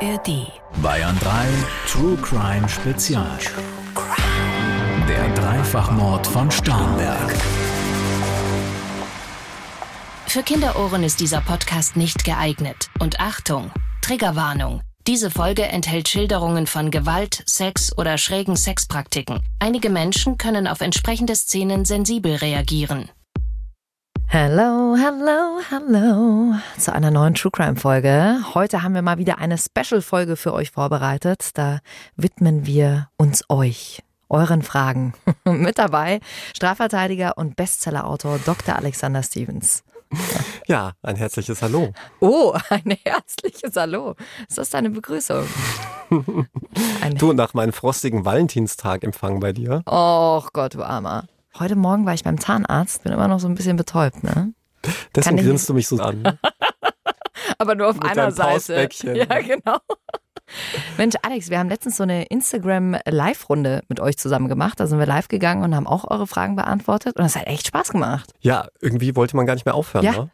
ARD. Bayern 3 True Crime Spezial. Der Dreifachmord von Starnberg. Für Kinderohren ist dieser Podcast nicht geeignet. Und Achtung, Triggerwarnung. Diese Folge enthält Schilderungen von Gewalt, Sex oder schrägen Sexpraktiken. Einige Menschen können auf entsprechende Szenen sensibel reagieren. Hello, hello, hello zu einer neuen True Crime Folge. Heute haben wir mal wieder eine Special Folge für euch vorbereitet. Da widmen wir uns euch, euren Fragen. Mit dabei Strafverteidiger und Bestsellerautor Dr. Alexander Stevens. Ja, ein herzliches Hallo. Oh, ein herzliches Hallo. Ist das deine Begrüßung? Ein du, nach meinem frostigen Valentinstag empfangen bei dir. Och Gott, du Armer. Heute Morgen war ich beim Zahnarzt, bin immer noch so ein bisschen betäubt, ne? Deswegen grinst du mich so an. Aber nur auf Mit einer Seite. Ja, genau. Mensch, Alex, wir haben letztens so eine Instagram-Live-Runde mit euch zusammen gemacht. Da sind wir live gegangen und haben auch eure Fragen beantwortet. Und das hat echt Spaß gemacht. Ja, irgendwie wollte man gar nicht mehr aufhören, Ja. ne?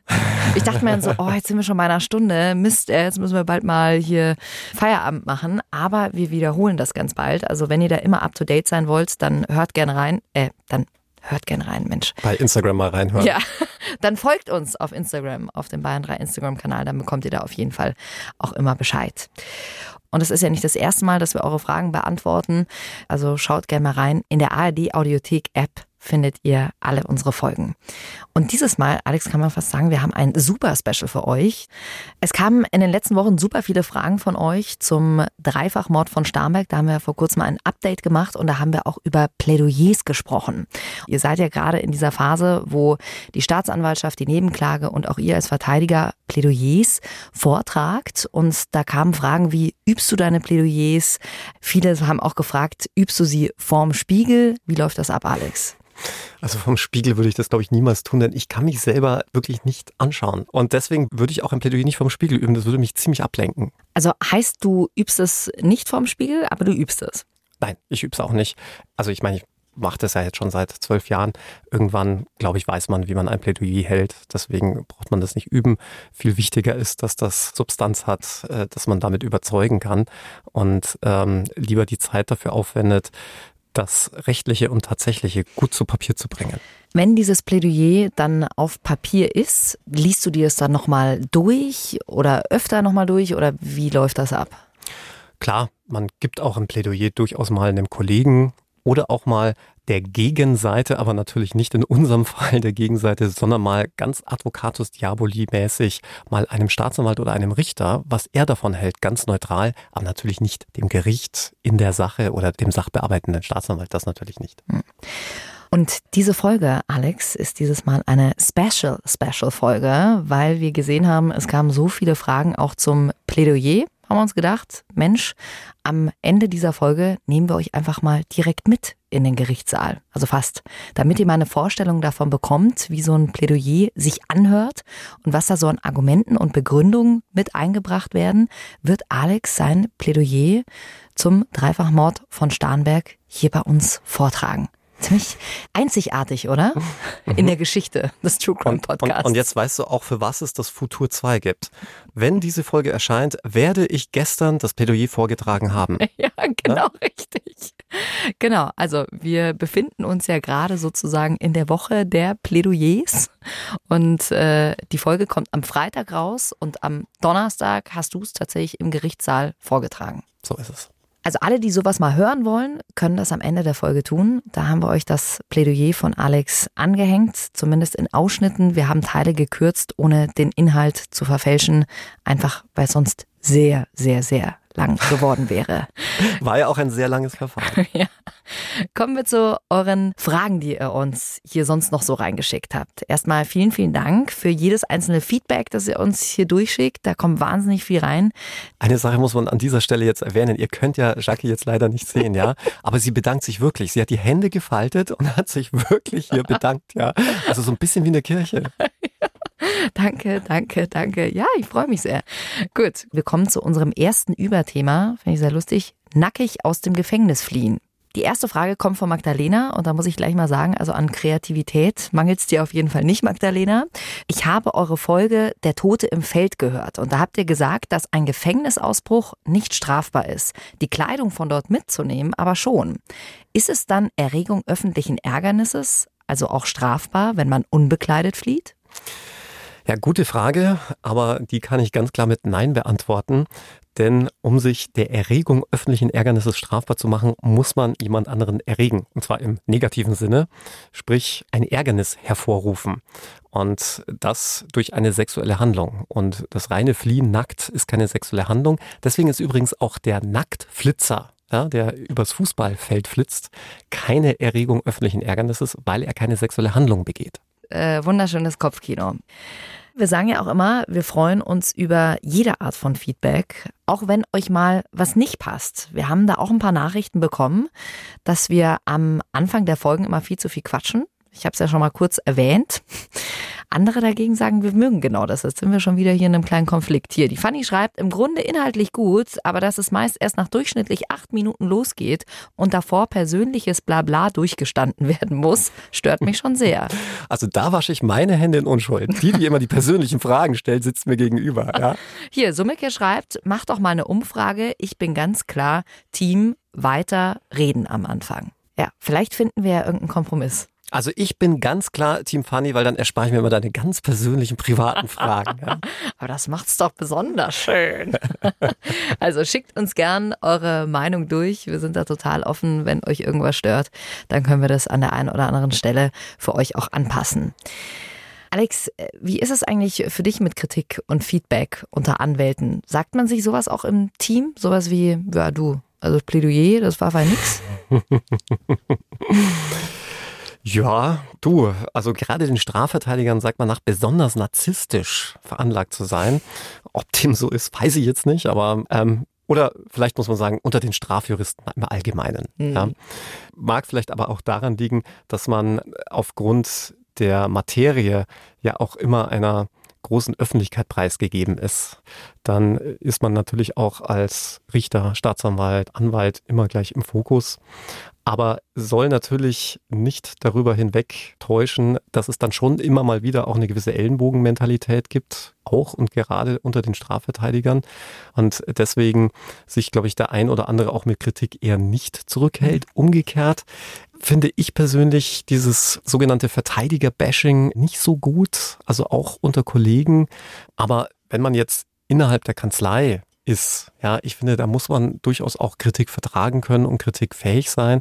Ich dachte mir dann so, oh, jetzt sind wir schon bei einer Stunde. Mist, jetzt müssen wir bald mal hier Feierabend machen. Aber wir wiederholen das ganz bald. Also wenn ihr da immer up to date sein wollt, dann hört gerne rein. Äh, dann hört gerne rein, Mensch. Bei Instagram mal reinhören. Ja, dann folgt uns auf Instagram, auf dem Bayern 3 Instagram-Kanal. Dann bekommt ihr da auf jeden Fall auch immer Bescheid. Und es ist ja nicht das erste Mal, dass wir eure Fragen beantworten. Also schaut gerne mal rein. In der ARD Audiothek App findet ihr alle unsere Folgen. Und dieses Mal, Alex, kann man fast sagen, wir haben ein super Special für euch. Es kamen in den letzten Wochen super viele Fragen von euch zum Dreifachmord von Starnberg. Da haben wir vor kurzem ein Update gemacht und da haben wir auch über Plädoyers gesprochen. Ihr seid ja gerade in dieser Phase, wo die Staatsanwaltschaft, die Nebenklage und auch ihr als Verteidiger Plädoyers vortragt. Und da kamen Fragen wie, übst du deine Plädoyers? Viele haben auch gefragt, übst du sie vorm Spiegel? Wie läuft das ab, Alex? Also vom Spiegel würde ich das, glaube ich, niemals tun, denn ich kann mich selber wirklich nicht anschauen. Und deswegen würde ich auch ein Plädoyer nicht vom Spiegel üben. Das würde mich ziemlich ablenken. Also heißt, du übst es nicht vorm Spiegel, aber du übst es. Nein, ich übe es auch nicht. Also ich meine, ich mache das ja jetzt schon seit zwölf Jahren. Irgendwann, glaube ich, weiß man, wie man ein Plädoyer hält. Deswegen braucht man das nicht üben. Viel wichtiger ist, dass das Substanz hat, äh, dass man damit überzeugen kann und ähm, lieber die Zeit dafür aufwendet, das Rechtliche und Tatsächliche gut zu Papier zu bringen. Wenn dieses Plädoyer dann auf Papier ist, liest du dir es dann nochmal durch oder öfter nochmal durch oder wie läuft das ab? Klar, man gibt auch ein Plädoyer durchaus mal einem Kollegen oder auch mal der Gegenseite, aber natürlich nicht in unserem Fall der Gegenseite, sondern mal ganz Advocatus Diaboli mäßig mal einem Staatsanwalt oder einem Richter, was er davon hält, ganz neutral, aber natürlich nicht dem Gericht in der Sache oder dem sachbearbeitenden Staatsanwalt, das natürlich nicht. Und diese Folge, Alex, ist dieses Mal eine Special, Special Folge, weil wir gesehen haben, es kamen so viele Fragen auch zum Plädoyer. Haben wir uns gedacht, Mensch, am Ende dieser Folge nehmen wir euch einfach mal direkt mit in den Gerichtssaal. Also fast. Damit ihr mal eine Vorstellung davon bekommt, wie so ein Plädoyer sich anhört und was da so an Argumenten und Begründungen mit eingebracht werden, wird Alex sein Plädoyer zum Dreifachmord von Starnberg hier bei uns vortragen. Ziemlich einzigartig, oder? In der Geschichte des True Crime Und, und, Podcasts. und jetzt weißt du auch, für was es das Futur 2 gibt. Wenn diese Folge erscheint, werde ich gestern das Plädoyer vorgetragen haben. Ja, genau, richtig. Genau, also wir befinden uns ja gerade sozusagen in der Woche der Plädoyers und äh, die Folge kommt am Freitag raus und am Donnerstag hast du es tatsächlich im Gerichtssaal vorgetragen. So ist es. Also alle, die sowas mal hören wollen, können das am Ende der Folge tun. Da haben wir euch das Plädoyer von Alex angehängt, zumindest in Ausschnitten. Wir haben Teile gekürzt, ohne den Inhalt zu verfälschen, einfach weil sonst sehr, sehr, sehr lang geworden wäre. War ja auch ein sehr langes Verfahren. ja. Kommen wir zu euren Fragen, die ihr uns hier sonst noch so reingeschickt habt. Erstmal vielen, vielen Dank für jedes einzelne Feedback, das ihr uns hier durchschickt. Da kommt wahnsinnig viel rein. Eine Sache muss man an dieser Stelle jetzt erwähnen. Ihr könnt ja Jackie jetzt leider nicht sehen, ja. Aber sie bedankt sich wirklich. Sie hat die Hände gefaltet und hat sich wirklich hier bedankt, ja. Also so ein bisschen wie in der Kirche. Danke, danke, danke. Ja, ich freue mich sehr. Gut, wir kommen zu unserem ersten Überthema. Finde ich sehr lustig. Nackig aus dem Gefängnis fliehen. Die erste Frage kommt von Magdalena und da muss ich gleich mal sagen, also an Kreativität mangelt es dir auf jeden Fall nicht, Magdalena. Ich habe eure Folge Der Tote im Feld gehört und da habt ihr gesagt, dass ein Gefängnisausbruch nicht strafbar ist. Die Kleidung von dort mitzunehmen aber schon. Ist es dann Erregung öffentlichen Ärgernisses, also auch strafbar, wenn man unbekleidet flieht? Ja, gute Frage, aber die kann ich ganz klar mit Nein beantworten. Denn um sich der Erregung öffentlichen Ärgernisses strafbar zu machen, muss man jemand anderen erregen. Und zwar im negativen Sinne, sprich ein Ärgernis hervorrufen. Und das durch eine sexuelle Handlung. Und das reine Fliehen nackt ist keine sexuelle Handlung. Deswegen ist übrigens auch der Nacktflitzer ja, der übers Fußballfeld flitzt, keine Erregung öffentlichen Ärgernisses, weil er keine sexuelle Handlung begeht. Äh, wunderschönes Kopfkino. Wir sagen ja auch immer, wir freuen uns über jede Art von Feedback, auch wenn euch mal was nicht passt. Wir haben da auch ein paar Nachrichten bekommen, dass wir am Anfang der Folgen immer viel zu viel quatschen. Ich habe es ja schon mal kurz erwähnt. Andere dagegen sagen, wir mögen genau das. Jetzt sind wir schon wieder hier in einem kleinen Konflikt. Hier, die Fanny schreibt, im Grunde inhaltlich gut, aber dass es meist erst nach durchschnittlich acht Minuten losgeht und davor persönliches Blabla durchgestanden werden muss, stört mich schon sehr. Also da wasche ich meine Hände in Unschuld. Die, die immer die persönlichen Fragen stellt, sitzt mir gegenüber. Ja? Hier, Summeke schreibt, mach doch mal eine Umfrage. Ich bin ganz klar Team weiter reden am Anfang. Ja, vielleicht finden wir ja irgendeinen Kompromiss. Also ich bin ganz klar Team Funny, weil dann erspare ich mir immer deine ganz persönlichen privaten Fragen. Ja. Aber das macht's doch besonders schön. also schickt uns gern eure Meinung durch. Wir sind da total offen. Wenn euch irgendwas stört, dann können wir das an der einen oder anderen Stelle für euch auch anpassen. Alex, wie ist es eigentlich für dich mit Kritik und Feedback unter Anwälten? Sagt man sich sowas auch im Team? Sowas wie, ja du, also Plädoyer, das war bei nix? Ja, du, also gerade den Strafverteidigern sagt man nach besonders narzisstisch veranlagt zu sein. Ob dem so ist, weiß ich jetzt nicht, aber ähm, oder vielleicht muss man sagen, unter den Strafjuristen im Allgemeinen. Mhm. Ja. Mag vielleicht aber auch daran liegen, dass man aufgrund der Materie ja auch immer einer großen Öffentlichkeit preisgegeben ist, dann ist man natürlich auch als Richter, Staatsanwalt, Anwalt immer gleich im Fokus aber soll natürlich nicht darüber hinweg täuschen, dass es dann schon immer mal wieder auch eine gewisse Ellenbogenmentalität gibt, auch und gerade unter den Strafverteidigern. Und deswegen sich, glaube ich, der ein oder andere auch mit Kritik eher nicht zurückhält. Umgekehrt finde ich persönlich dieses sogenannte Verteidiger-Bashing nicht so gut, also auch unter Kollegen. Aber wenn man jetzt innerhalb der Kanzlei ist. Ja, ich finde, da muss man durchaus auch Kritik vertragen können und kritikfähig sein.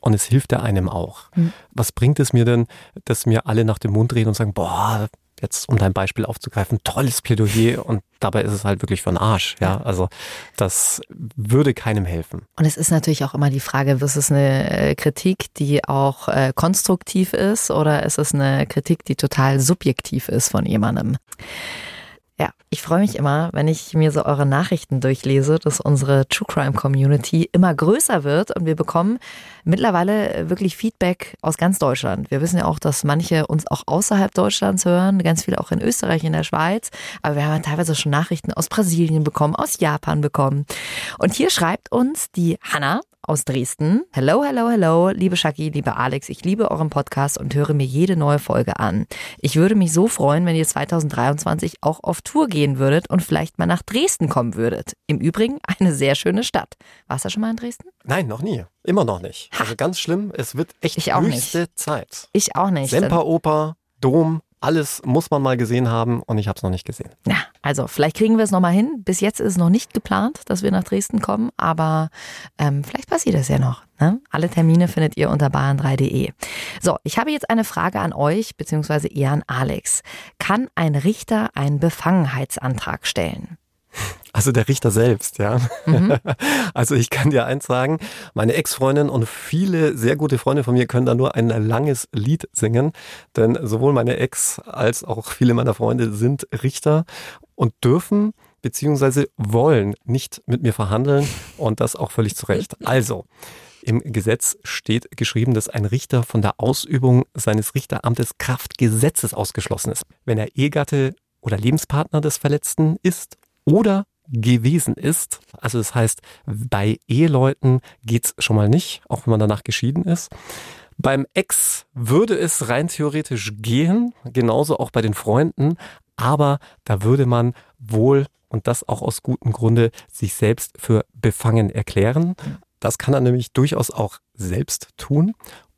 Und es hilft ja einem auch. Mhm. Was bringt es mir denn, dass mir alle nach dem Mund reden und sagen, boah, jetzt um dein Beispiel aufzugreifen, tolles Plädoyer und dabei ist es halt wirklich für den Arsch. Ja, also das würde keinem helfen. Und es ist natürlich auch immer die Frage, ist es eine äh, Kritik, die auch äh, konstruktiv ist oder ist es eine Kritik, die total subjektiv ist von jemandem? Ja, ich freue mich immer, wenn ich mir so eure Nachrichten durchlese, dass unsere True Crime Community immer größer wird und wir bekommen mittlerweile wirklich Feedback aus ganz Deutschland. Wir wissen ja auch, dass manche uns auch außerhalb Deutschlands hören, ganz viele auch in Österreich, in der Schweiz, aber wir haben teilweise schon Nachrichten aus Brasilien bekommen, aus Japan bekommen. Und hier schreibt uns die Hanna, aus Dresden. Hello, hello, hello, liebe Shaki, liebe Alex, ich liebe euren Podcast und höre mir jede neue Folge an. Ich würde mich so freuen, wenn ihr 2023 auch auf Tour gehen würdet und vielleicht mal nach Dresden kommen würdet. Im Übrigen eine sehr schöne Stadt. Warst du schon mal in Dresden? Nein, noch nie. Immer noch nicht. Also ganz schlimm, es wird echt ich höchste nicht. Zeit. Ich auch nicht. Semperoper, Dom, alles muss man mal gesehen haben und ich habe es noch nicht gesehen. Ja, also vielleicht kriegen wir es nochmal hin. Bis jetzt ist es noch nicht geplant, dass wir nach Dresden kommen, aber ähm, vielleicht passiert es ja noch. Ne? Alle Termine findet ihr unter bahn3.de. So, ich habe jetzt eine Frage an euch, beziehungsweise eher an Alex. Kann ein Richter einen Befangenheitsantrag stellen? Also der Richter selbst, ja. Mhm. Also ich kann dir eins sagen, meine Ex-Freundin und viele sehr gute Freunde von mir können da nur ein langes Lied singen, denn sowohl meine Ex als auch viele meiner Freunde sind Richter und dürfen beziehungsweise wollen nicht mit mir verhandeln und das auch völlig zu Recht. Also, im Gesetz steht geschrieben, dass ein Richter von der Ausübung seines Richteramtes Kraft Gesetzes ausgeschlossen ist, wenn er Ehegatte oder Lebenspartner des Verletzten ist oder gewesen ist. Also das heißt, bei Eheleuten geht's schon mal nicht, auch wenn man danach geschieden ist. Beim Ex würde es rein theoretisch gehen, genauso auch bei den Freunden, aber da würde man wohl, und das auch aus gutem Grunde, sich selbst für befangen erklären. Das kann er nämlich durchaus auch selbst tun.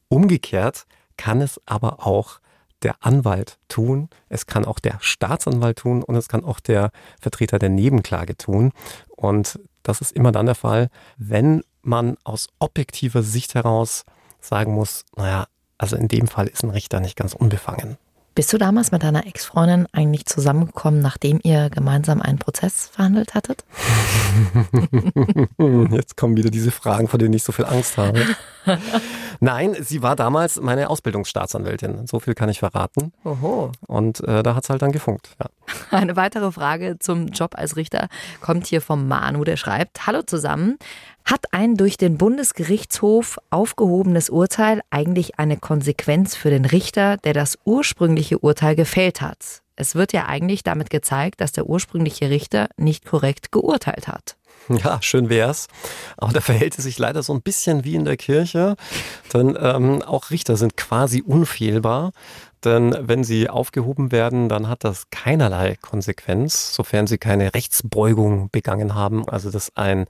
Umgekehrt kann es aber auch der Anwalt tun, es kann auch der Staatsanwalt tun und es kann auch der Vertreter der Nebenklage tun. Und das ist immer dann der Fall, wenn man aus objektiver Sicht heraus sagen muss, naja, also in dem Fall ist ein Richter nicht ganz unbefangen. Bist du damals mit deiner Ex-Freundin eigentlich zusammengekommen, nachdem ihr gemeinsam einen Prozess verhandelt hattet? Jetzt kommen wieder diese Fragen, vor denen ich so viel Angst habe. Nein, sie war damals meine Ausbildungsstaatsanwältin. So viel kann ich verraten. Oho. Und äh, da hat es halt dann gefunkt. Ja. Eine weitere Frage zum Job als Richter kommt hier vom Manu, der schreibt: Hallo zusammen. Hat ein durch den Bundesgerichtshof aufgehobenes Urteil eigentlich eine Konsequenz für den Richter, der das ursprüngliche Urteil gefällt hat? Es wird ja eigentlich damit gezeigt, dass der ursprüngliche Richter nicht korrekt geurteilt hat. Ja, schön wär's. Aber da verhält es sich leider so ein bisschen wie in der Kirche. Denn ähm, auch Richter sind quasi unfehlbar. Denn wenn sie aufgehoben werden, dann hat das keinerlei Konsequenz, sofern sie keine Rechtsbeugung begangen haben. Also dass ein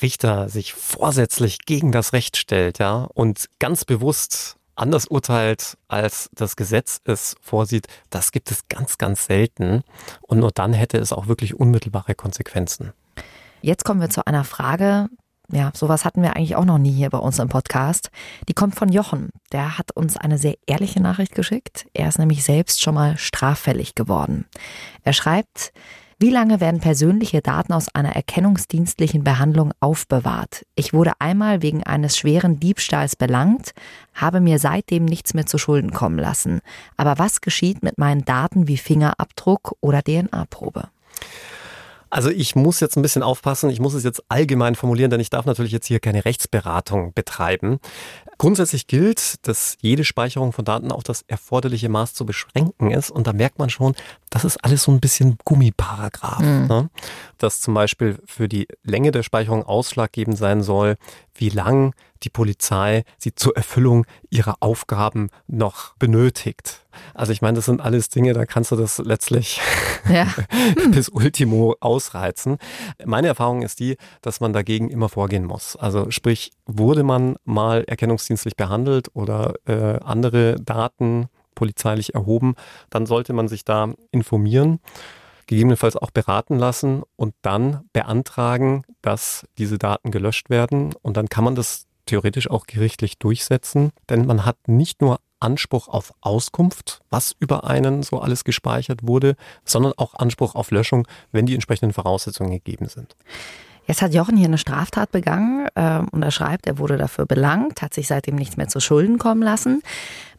Richter sich vorsätzlich gegen das Recht stellt, ja, und ganz bewusst anders urteilt, als das Gesetz es vorsieht, das gibt es ganz, ganz selten. Und nur dann hätte es auch wirklich unmittelbare Konsequenzen. Jetzt kommen wir zu einer Frage. Ja, sowas hatten wir eigentlich auch noch nie hier bei uns im Podcast. Die kommt von Jochen. Der hat uns eine sehr ehrliche Nachricht geschickt. Er ist nämlich selbst schon mal straffällig geworden. Er schreibt, wie lange werden persönliche Daten aus einer erkennungsdienstlichen Behandlung aufbewahrt? Ich wurde einmal wegen eines schweren Diebstahls belangt, habe mir seitdem nichts mehr zu Schulden kommen lassen. Aber was geschieht mit meinen Daten wie Fingerabdruck oder DNA-Probe? Also ich muss jetzt ein bisschen aufpassen, ich muss es jetzt allgemein formulieren, denn ich darf natürlich jetzt hier keine Rechtsberatung betreiben. Grundsätzlich gilt, dass jede Speicherung von Daten auf das erforderliche Maß zu beschränken ist. Und da merkt man schon, das ist alles so ein bisschen Gummiparagraph. Mhm. Ne? Dass zum Beispiel für die Länge der Speicherung ausschlaggebend sein soll, wie lang die Polizei sie zur Erfüllung ihrer Aufgaben noch benötigt. Also ich meine, das sind alles Dinge, da kannst du das letztlich ja. bis Ultimo ausreizen. Meine Erfahrung ist die, dass man dagegen immer vorgehen muss. Also sprich, wurde man mal erkennungsdienstlich behandelt oder äh, andere Daten polizeilich erhoben, dann sollte man sich da informieren gegebenenfalls auch beraten lassen und dann beantragen, dass diese Daten gelöscht werden. Und dann kann man das theoretisch auch gerichtlich durchsetzen, denn man hat nicht nur Anspruch auf Auskunft, was über einen so alles gespeichert wurde, sondern auch Anspruch auf Löschung, wenn die entsprechenden Voraussetzungen gegeben sind. Jetzt hat Jochen hier eine Straftat begangen äh, und er schreibt, er wurde dafür belangt, hat sich seitdem nichts mehr zu Schulden kommen lassen,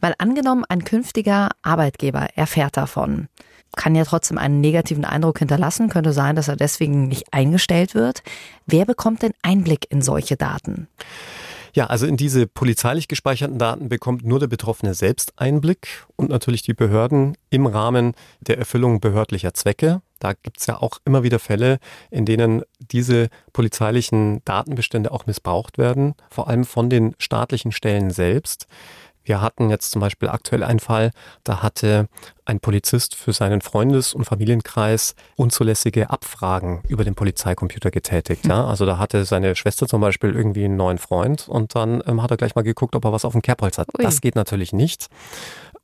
weil angenommen ein künftiger Arbeitgeber erfährt davon, kann ja trotzdem einen negativen Eindruck hinterlassen, könnte sein, dass er deswegen nicht eingestellt wird. Wer bekommt denn Einblick in solche Daten? Ja, also in diese polizeilich gespeicherten Daten bekommt nur der Betroffene selbst Einblick und natürlich die Behörden im Rahmen der Erfüllung behördlicher Zwecke. Da gibt's ja auch immer wieder Fälle, in denen diese polizeilichen Datenbestände auch missbraucht werden, vor allem von den staatlichen Stellen selbst. Wir hatten jetzt zum Beispiel aktuell einen Fall, da hatte ein Polizist für seinen Freundes- und Familienkreis unzulässige Abfragen über den Polizeicomputer getätigt. Ja? Also da hatte seine Schwester zum Beispiel irgendwie einen neuen Freund und dann ähm, hat er gleich mal geguckt, ob er was auf dem Kerbholz hat. Ui. Das geht natürlich nicht.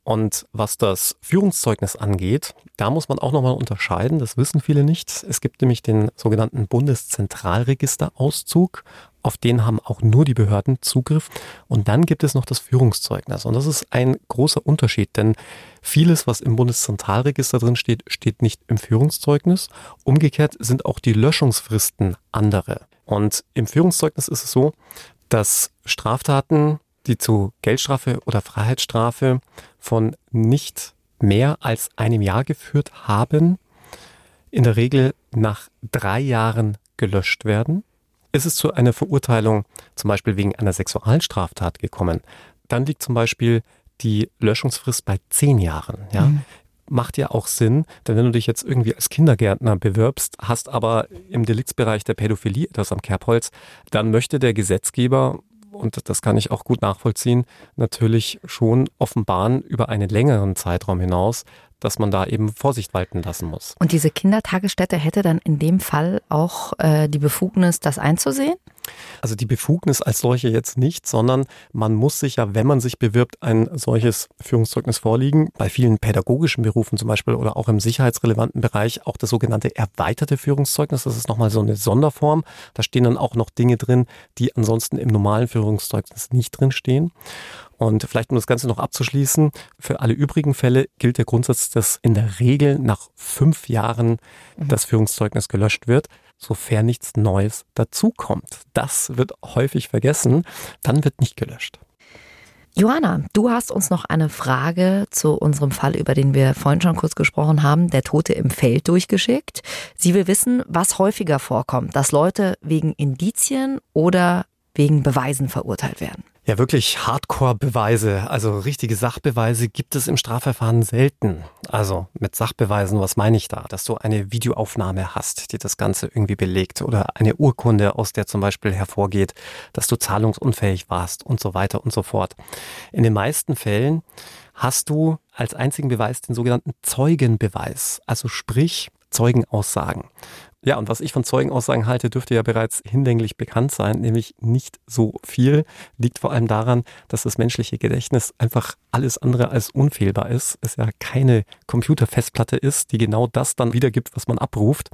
Und was das Führungszeugnis angeht, da muss man auch nochmal unterscheiden, das wissen viele nicht. Es gibt nämlich den sogenannten Bundeszentralregisterauszug auf den haben auch nur die Behörden Zugriff. Und dann gibt es noch das Führungszeugnis. Und das ist ein großer Unterschied, denn vieles, was im Bundeszentralregister drin steht, steht nicht im Führungszeugnis. Umgekehrt sind auch die Löschungsfristen andere. Und im Führungszeugnis ist es so, dass Straftaten, die zu Geldstrafe oder Freiheitsstrafe von nicht mehr als einem Jahr geführt haben, in der Regel nach drei Jahren gelöscht werden. Ist es zu einer Verurteilung zum Beispiel wegen einer Sexualstraftat gekommen, dann liegt zum Beispiel die Löschungsfrist bei zehn Jahren. Ja? Mhm. macht ja auch Sinn, denn wenn du dich jetzt irgendwie als Kindergärtner bewirbst, hast aber im Deliktsbereich der Pädophilie etwas am Kerbholz, dann möchte der Gesetzgeber und das kann ich auch gut nachvollziehen, natürlich schon offenbaren über einen längeren Zeitraum hinaus, dass man da eben Vorsicht walten lassen muss. Und diese Kindertagesstätte hätte dann in dem Fall auch äh, die Befugnis, das einzusehen? Also die Befugnis als solche jetzt nicht, sondern man muss sich ja, wenn man sich bewirbt, ein solches Führungszeugnis vorliegen. Bei vielen pädagogischen Berufen zum Beispiel oder auch im sicherheitsrelevanten Bereich auch das sogenannte erweiterte Führungszeugnis. Das ist nochmal so eine Sonderform. Da stehen dann auch noch Dinge drin, die ansonsten im normalen Führungszeugnis nicht drin stehen. Und vielleicht um das Ganze noch abzuschließen, für alle übrigen Fälle gilt der Grundsatz, dass in der Regel nach fünf Jahren mhm. das Führungszeugnis gelöscht wird, sofern nichts Neues dazukommt. Das wird häufig vergessen, dann wird nicht gelöscht. Johanna, du hast uns noch eine Frage zu unserem Fall, über den wir vorhin schon kurz gesprochen haben, der Tote im Feld durchgeschickt. Sie will wissen, was häufiger vorkommt, dass Leute wegen Indizien oder wegen Beweisen verurteilt werden. Ja, wirklich Hardcore-Beweise, also richtige Sachbeweise gibt es im Strafverfahren selten. Also mit Sachbeweisen, was meine ich da? Dass du eine Videoaufnahme hast, die das Ganze irgendwie belegt oder eine Urkunde, aus der zum Beispiel hervorgeht, dass du zahlungsunfähig warst und so weiter und so fort. In den meisten Fällen hast du als einzigen Beweis den sogenannten Zeugenbeweis, also sprich Zeugenaussagen. Ja, und was ich von Zeugenaussagen halte, dürfte ja bereits hinlänglich bekannt sein, nämlich nicht so viel. Liegt vor allem daran, dass das menschliche Gedächtnis einfach alles andere als unfehlbar ist. Es ja keine Computerfestplatte ist, die genau das dann wiedergibt, was man abruft.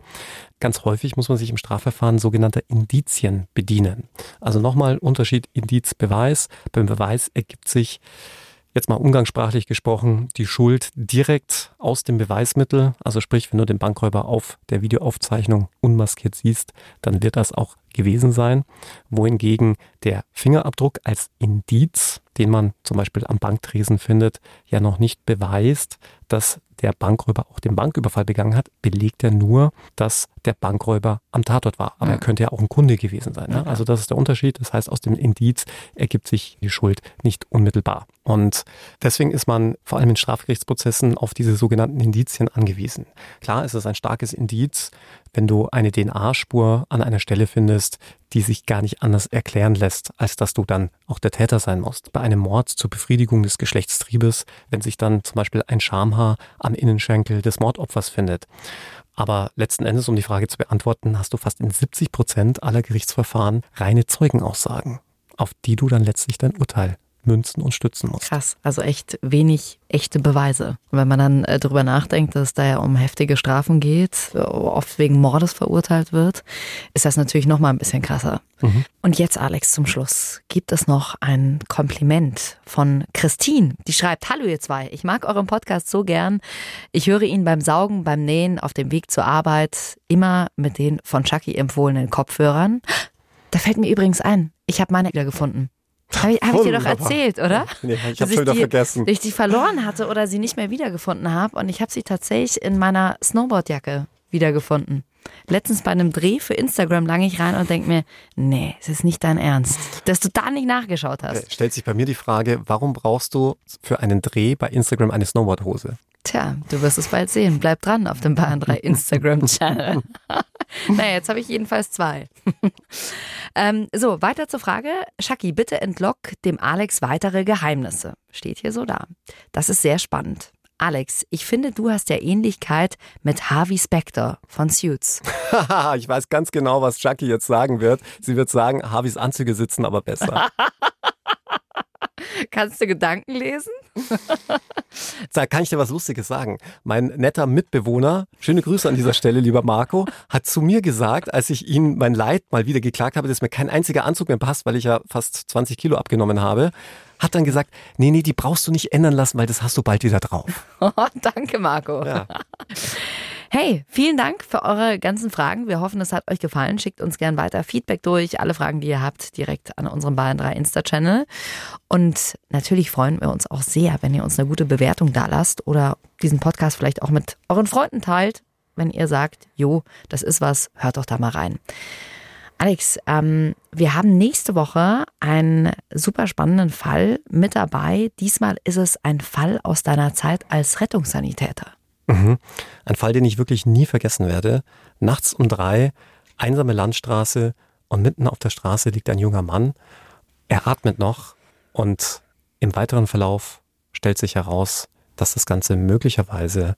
Ganz häufig muss man sich im Strafverfahren sogenannter Indizien bedienen. Also nochmal Unterschied Indiz-Beweis. Beim Beweis ergibt sich jetzt mal umgangssprachlich gesprochen, die Schuld direkt aus dem Beweismittel. Also sprich, wenn du den Bankräuber auf der Videoaufzeichnung unmaskiert siehst, dann wird das auch gewesen sein. Wohingegen der Fingerabdruck als Indiz, den man zum Beispiel am Banktresen findet, ja noch nicht beweist, dass der Bankräuber auch den Banküberfall begangen hat, belegt er nur, dass der Bankräuber am Tatort war. Aber ja. er könnte ja auch ein Kunde gewesen sein. Ne? Also das ist der Unterschied. Das heißt, aus dem Indiz ergibt sich die Schuld nicht unmittelbar. Und deswegen ist man vor allem in Strafgerichtsprozessen auf diese sogenannten Indizien angewiesen. Klar ist es ein starkes Indiz, wenn du eine DNA-Spur an einer Stelle findest, die sich gar nicht anders erklären lässt, als dass du dann auch der Täter sein musst. Bei einem Mord zur Befriedigung des Geschlechtstriebes, wenn sich dann zum Beispiel ein Schamhaar am Innenschenkel des Mordopfers findet. Aber letzten Endes, um die Frage zu beantworten, hast du fast in 70 Prozent aller Gerichtsverfahren reine Zeugenaussagen, auf die du dann letztlich dein Urteil münzen und stützen muss. Krass, also echt wenig echte Beweise. Und wenn man dann äh, darüber nachdenkt, dass es da ja um heftige Strafen geht, oft wegen Mordes verurteilt wird, ist das natürlich noch mal ein bisschen krasser. Mhm. Und jetzt, Alex, zum Schluss gibt es noch ein Kompliment von Christine. Die schreibt, hallo ihr zwei, ich mag euren Podcast so gern. Ich höre ihn beim Saugen, beim Nähen, auf dem Weg zur Arbeit, immer mit den von Chucky empfohlenen Kopfhörern. Da fällt mir übrigens ein, ich habe meine wieder gefunden. Habe ich, hab ich, dir doch erzählt, oder? Nee, ich habe wieder die, vergessen. Dass ich die verloren hatte oder sie nicht mehr wiedergefunden habe. Und ich habe sie tatsächlich in meiner Snowboardjacke wiedergefunden. Letztens bei einem Dreh für Instagram lang ich rein und denke mir, nee, es ist nicht dein Ernst, dass du da nicht nachgeschaut hast. Stellt sich bei mir die Frage, warum brauchst du für einen Dreh bei Instagram eine Snowboardhose? Tja, du wirst es bald sehen. Bleib dran auf dem Bayern 3 Instagram-Channel. naja, jetzt habe ich jedenfalls zwei. ähm, so, weiter zur Frage. Shaki, bitte entlock dem Alex weitere Geheimnisse. Steht hier so da. Das ist sehr spannend. Alex, ich finde, du hast ja Ähnlichkeit mit Harvey Specter von Suits. ich weiß ganz genau, was Chucky jetzt sagen wird. Sie wird sagen, Harveys Anzüge sitzen aber besser. Kannst du Gedanken lesen? da kann ich dir was Lustiges sagen. Mein netter Mitbewohner, schöne Grüße an dieser Stelle, lieber Marco, hat zu mir gesagt, als ich ihn mein Leid mal wieder geklagt habe, dass mir kein einziger Anzug mehr passt, weil ich ja fast 20 Kilo abgenommen habe, hat dann gesagt, nee, nee, die brauchst du nicht ändern lassen, weil das hast du bald wieder drauf. Danke, Marco. Ja. Hey, vielen Dank für eure ganzen Fragen. Wir hoffen, es hat euch gefallen. Schickt uns gern weiter Feedback durch. Alle Fragen, die ihr habt, direkt an unserem Bayern 3 Insta-Channel. Und natürlich freuen wir uns auch sehr, wenn ihr uns eine gute Bewertung da lasst oder diesen Podcast vielleicht auch mit euren Freunden teilt. Wenn ihr sagt, jo, das ist was, hört doch da mal rein. Alex, ähm, wir haben nächste Woche einen super spannenden Fall mit dabei. Diesmal ist es ein Fall aus deiner Zeit als Rettungssanitäter. Mhm. Ein Fall, den ich wirklich nie vergessen werde. Nachts um drei, einsame Landstraße und mitten auf der Straße liegt ein junger Mann. Er atmet noch und im weiteren Verlauf stellt sich heraus, dass das Ganze möglicherweise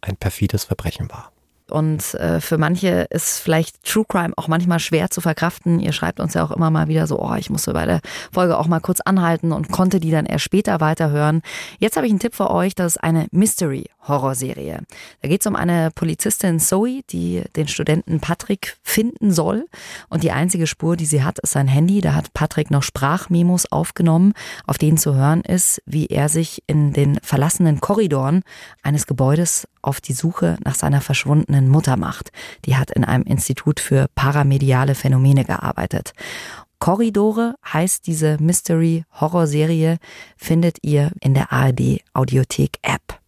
ein perfides Verbrechen war. Und äh, für manche ist vielleicht True Crime auch manchmal schwer zu verkraften. Ihr schreibt uns ja auch immer mal wieder so, oh, ich musste bei der Folge auch mal kurz anhalten und konnte die dann erst später weiterhören. Jetzt habe ich einen Tipp für euch, das ist eine Mystery-Horrorserie. Da geht es um eine Polizistin Zoe, die den Studenten Patrick finden soll. Und die einzige Spur, die sie hat, ist sein Handy. Da hat Patrick noch Sprachmemos aufgenommen, auf denen zu hören ist, wie er sich in den verlassenen Korridoren eines Gebäudes auf die Suche nach seiner verschwundenen Mutter macht. Die hat in einem Institut für paramediale Phänomene gearbeitet. Korridore heißt diese Mystery-Horror-Serie, findet ihr in der ARD Audiothek App.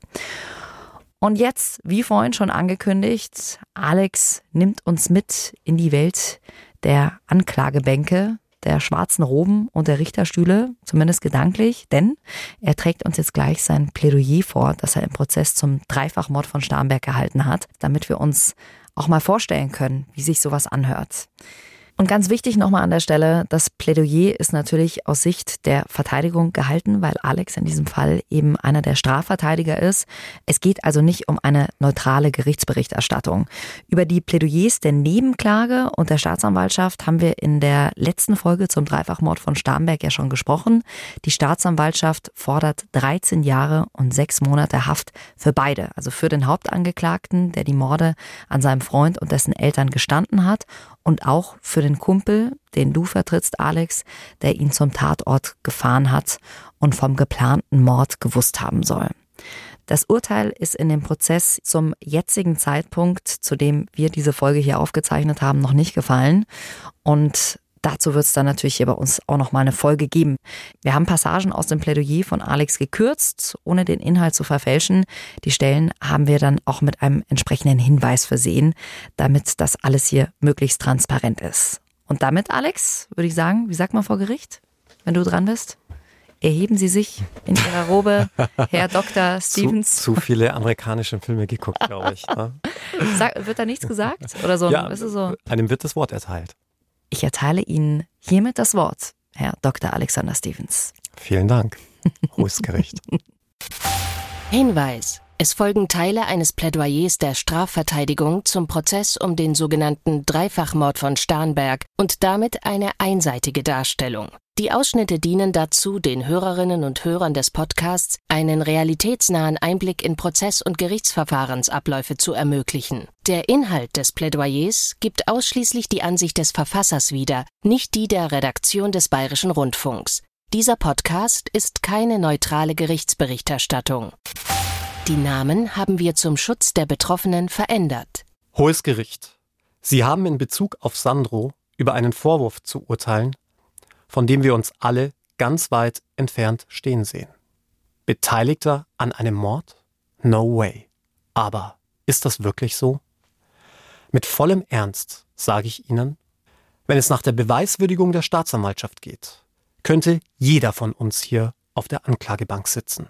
Und jetzt, wie vorhin schon angekündigt, Alex nimmt uns mit in die Welt der Anklagebänke der schwarzen Roben und der Richterstühle, zumindest gedanklich, denn er trägt uns jetzt gleich sein Plädoyer vor, das er im Prozess zum Dreifachmord von Starnberg gehalten hat, damit wir uns auch mal vorstellen können, wie sich sowas anhört. Und ganz wichtig nochmal an der Stelle, das Plädoyer ist natürlich aus Sicht der Verteidigung gehalten, weil Alex in diesem Fall eben einer der Strafverteidiger ist. Es geht also nicht um eine neutrale Gerichtsberichterstattung. Über die Plädoyers der Nebenklage und der Staatsanwaltschaft haben wir in der letzten Folge zum Dreifachmord von Starnberg ja schon gesprochen. Die Staatsanwaltschaft fordert 13 Jahre und sechs Monate Haft für beide, also für den Hauptangeklagten, der die Morde an seinem Freund und dessen Eltern gestanden hat und auch für den Kumpel, den du vertrittst, Alex, der ihn zum Tatort gefahren hat und vom geplanten Mord gewusst haben soll. Das Urteil ist in dem Prozess zum jetzigen Zeitpunkt, zu dem wir diese Folge hier aufgezeichnet haben, noch nicht gefallen. Und Dazu wird es dann natürlich hier bei uns auch noch mal eine Folge geben. Wir haben Passagen aus dem Plädoyer von Alex gekürzt, ohne den Inhalt zu verfälschen. Die Stellen haben wir dann auch mit einem entsprechenden Hinweis versehen, damit das alles hier möglichst transparent ist. Und damit, Alex, würde ich sagen, wie sagt man vor Gericht, wenn du dran bist? Erheben Sie sich in Ihrer Robe, Herr Dr. Stevens. Zu, zu viele amerikanische Filme geguckt, glaube ich. Ne? Sag, wird da nichts gesagt? Oder so? Ja, so? Einem wird das Wort erteilt. Ich erteile Ihnen hiermit das Wort, Herr Dr. Alexander Stevens. Vielen Dank. Hohes Gericht. Hinweis. Es folgen Teile eines Plädoyers der Strafverteidigung zum Prozess um den sogenannten Dreifachmord von Starnberg und damit eine einseitige Darstellung. Die Ausschnitte dienen dazu, den Hörerinnen und Hörern des Podcasts einen realitätsnahen Einblick in Prozess- und Gerichtsverfahrensabläufe zu ermöglichen. Der Inhalt des Plädoyers gibt ausschließlich die Ansicht des Verfassers wider, nicht die der Redaktion des Bayerischen Rundfunks. Dieser Podcast ist keine neutrale Gerichtsberichterstattung. Die Namen haben wir zum Schutz der Betroffenen verändert. Hohes Gericht. Sie haben in Bezug auf Sandro über einen Vorwurf zu urteilen, von dem wir uns alle ganz weit entfernt stehen sehen. Beteiligter an einem Mord? No way. Aber ist das wirklich so? Mit vollem Ernst sage ich Ihnen, wenn es nach der Beweiswürdigung der Staatsanwaltschaft geht, könnte jeder von uns hier auf der Anklagebank sitzen.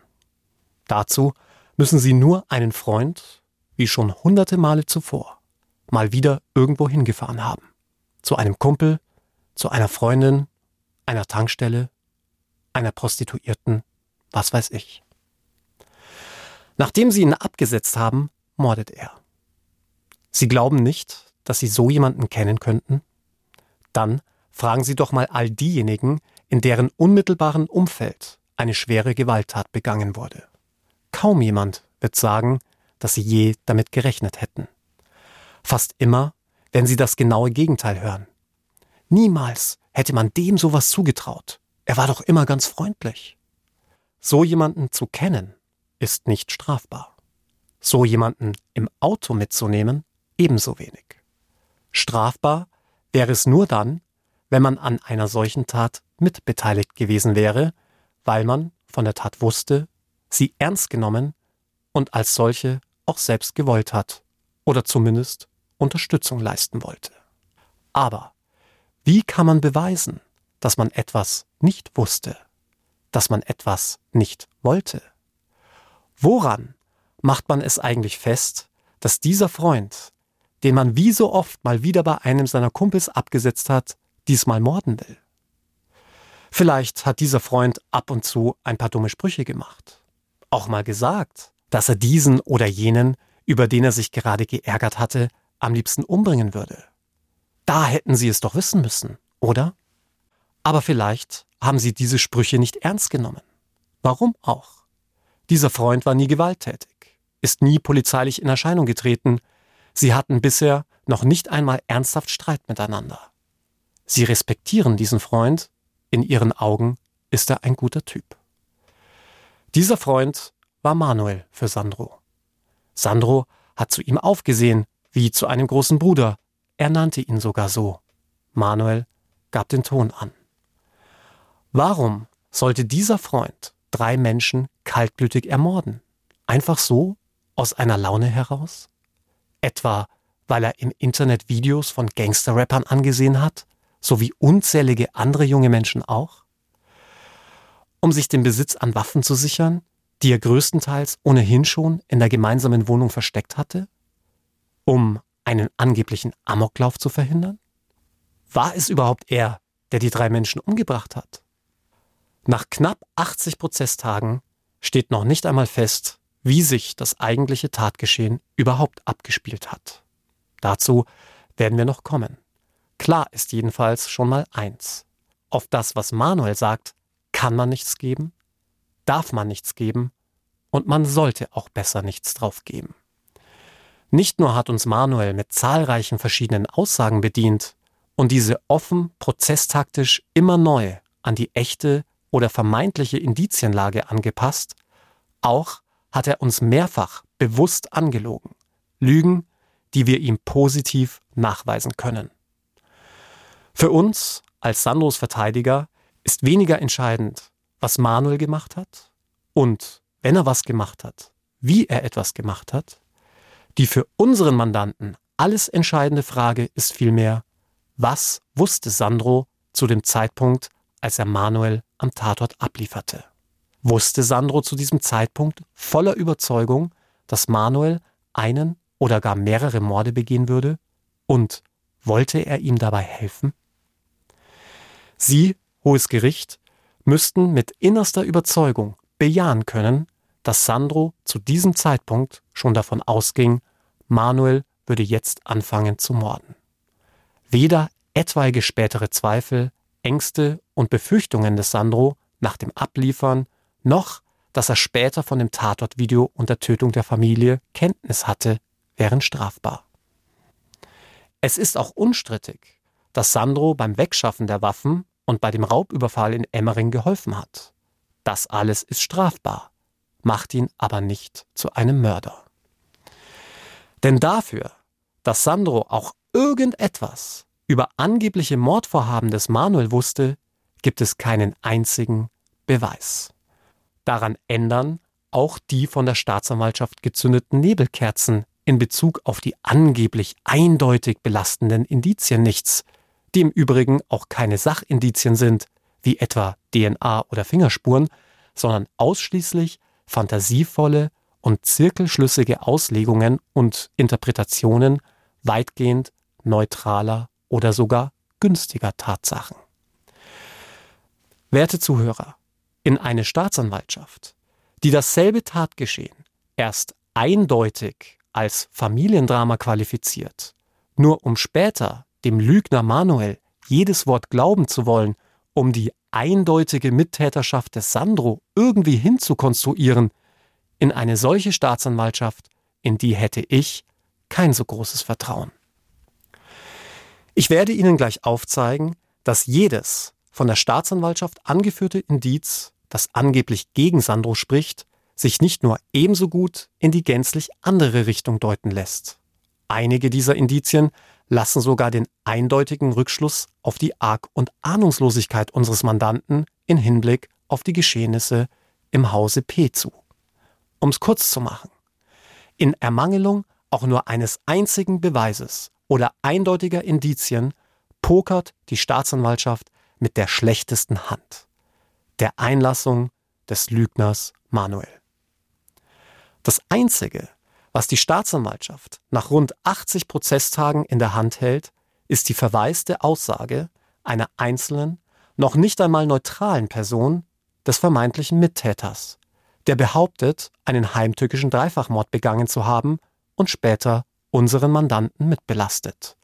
Dazu müssen Sie nur einen Freund, wie schon hunderte Male zuvor, mal wieder irgendwo hingefahren haben. Zu einem Kumpel, zu einer Freundin, einer Tankstelle, einer Prostituierten, was weiß ich. Nachdem sie ihn abgesetzt haben, mordet er. Sie glauben nicht, dass Sie so jemanden kennen könnten? Dann fragen Sie doch mal all diejenigen, in deren unmittelbaren Umfeld eine schwere Gewalttat begangen wurde. Kaum jemand wird sagen, dass Sie je damit gerechnet hätten. Fast immer werden Sie das genaue Gegenteil hören. Niemals hätte man dem sowas zugetraut. Er war doch immer ganz freundlich. So jemanden zu kennen, ist nicht strafbar. So jemanden im Auto mitzunehmen, ebenso wenig. Strafbar wäre es nur dann, wenn man an einer solchen Tat mitbeteiligt gewesen wäre, weil man von der Tat wusste, sie ernst genommen und als solche auch selbst gewollt hat oder zumindest Unterstützung leisten wollte. Aber wie kann man beweisen, dass man etwas nicht wusste, dass man etwas nicht wollte? Woran macht man es eigentlich fest, dass dieser Freund, den man wie so oft mal wieder bei einem seiner Kumpels abgesetzt hat, diesmal morden will. Vielleicht hat dieser Freund ab und zu ein paar dumme Sprüche gemacht. Auch mal gesagt, dass er diesen oder jenen, über den er sich gerade geärgert hatte, am liebsten umbringen würde. Da hätten sie es doch wissen müssen, oder? Aber vielleicht haben sie diese Sprüche nicht ernst genommen. Warum auch? Dieser Freund war nie gewalttätig, ist nie polizeilich in Erscheinung getreten, sie hatten bisher noch nicht einmal ernsthaft Streit miteinander. Sie respektieren diesen Freund, in ihren Augen ist er ein guter Typ. Dieser Freund war Manuel für Sandro. Sandro hat zu ihm aufgesehen, wie zu einem großen Bruder. Er nannte ihn sogar so. Manuel gab den Ton an. Warum sollte dieser Freund drei Menschen kaltblütig ermorden? Einfach so, aus einer Laune heraus? Etwa, weil er im Internet Videos von Gangsterrappern angesehen hat, so wie unzählige andere junge Menschen auch? Um sich den Besitz an Waffen zu sichern, die er größtenteils ohnehin schon in der gemeinsamen Wohnung versteckt hatte? Um einen angeblichen Amoklauf zu verhindern? War es überhaupt er, der die drei Menschen umgebracht hat? Nach knapp 80 Prozesstagen steht noch nicht einmal fest, wie sich das eigentliche Tatgeschehen überhaupt abgespielt hat. Dazu werden wir noch kommen. Klar ist jedenfalls schon mal eins. Auf das, was Manuel sagt, kann man nichts geben, darf man nichts geben und man sollte auch besser nichts drauf geben. Nicht nur hat uns Manuel mit zahlreichen verschiedenen Aussagen bedient und diese offen prozesstaktisch immer neu an die echte oder vermeintliche Indizienlage angepasst, auch hat er uns mehrfach bewusst angelogen. Lügen, die wir ihm positiv nachweisen können. Für uns als Sandros Verteidiger ist weniger entscheidend, was Manuel gemacht hat und, wenn er was gemacht hat, wie er etwas gemacht hat. Die für unseren Mandanten alles entscheidende Frage ist vielmehr, was wusste Sandro zu dem Zeitpunkt, als er Manuel am Tatort ablieferte. Wusste Sandro zu diesem Zeitpunkt voller Überzeugung, dass Manuel einen oder gar mehrere Morde begehen würde? Und wollte er ihm dabei helfen? Sie, hohes Gericht, müssten mit innerster Überzeugung bejahen können, dass Sandro zu diesem Zeitpunkt schon davon ausging, Manuel würde jetzt anfangen zu morden. Weder etwaige spätere Zweifel Ängste und Befürchtungen des Sandro nach dem Abliefern, noch dass er später von dem Tatortvideo und der Tötung der Familie Kenntnis hatte, wären strafbar. Es ist auch unstrittig, dass Sandro beim Wegschaffen der Waffen und bei dem Raubüberfall in Emmering geholfen hat. Das alles ist strafbar, macht ihn aber nicht zu einem Mörder. Denn dafür, dass Sandro auch irgendetwas über angebliche Mordvorhaben des Manuel wusste, gibt es keinen einzigen Beweis. Daran ändern auch die von der Staatsanwaltschaft gezündeten Nebelkerzen in Bezug auf die angeblich eindeutig belastenden Indizien nichts, die im Übrigen auch keine Sachindizien sind, wie etwa DNA oder Fingerspuren, sondern ausschließlich fantasievolle und zirkelschlüssige Auslegungen und Interpretationen weitgehend neutraler oder sogar günstiger Tatsachen. Werte Zuhörer, in eine Staatsanwaltschaft, die dasselbe Tatgeschehen erst eindeutig als Familiendrama qualifiziert, nur um später dem Lügner Manuel jedes Wort glauben zu wollen, um die eindeutige Mittäterschaft des Sandro irgendwie hinzukonstruieren, in eine solche Staatsanwaltschaft, in die hätte ich kein so großes Vertrauen. Ich werde Ihnen gleich aufzeigen, dass jedes von der Staatsanwaltschaft angeführte Indiz, das angeblich gegen Sandro spricht, sich nicht nur ebenso gut in die gänzlich andere Richtung deuten lässt. Einige dieser Indizien lassen sogar den eindeutigen Rückschluss auf die Arg- und Ahnungslosigkeit unseres Mandanten in Hinblick auf die Geschehnisse im Hause P zu. Um es kurz zu machen. In Ermangelung auch nur eines einzigen Beweises oder eindeutiger Indizien pokert die Staatsanwaltschaft mit der schlechtesten Hand, der Einlassung des Lügners Manuel. Das Einzige, was die Staatsanwaltschaft nach rund 80 Prozesstagen in der Hand hält, ist die verwaiste Aussage einer einzelnen, noch nicht einmal neutralen Person des vermeintlichen Mittäters, der behauptet, einen heimtückischen Dreifachmord begangen zu haben und später unseren Mandanten mitbelastet.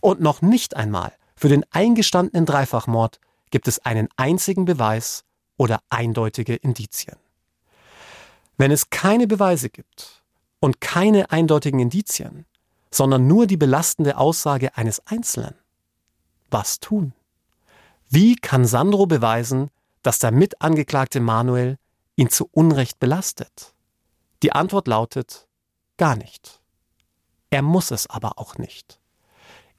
Und noch nicht einmal für den eingestandenen Dreifachmord gibt es einen einzigen Beweis oder eindeutige Indizien. Wenn es keine Beweise gibt und keine eindeutigen Indizien, sondern nur die belastende Aussage eines Einzelnen, was tun? Wie kann Sandro beweisen, dass der Mitangeklagte Manuel ihn zu Unrecht belastet? Die Antwort lautet gar nicht. Er muss es aber auch nicht.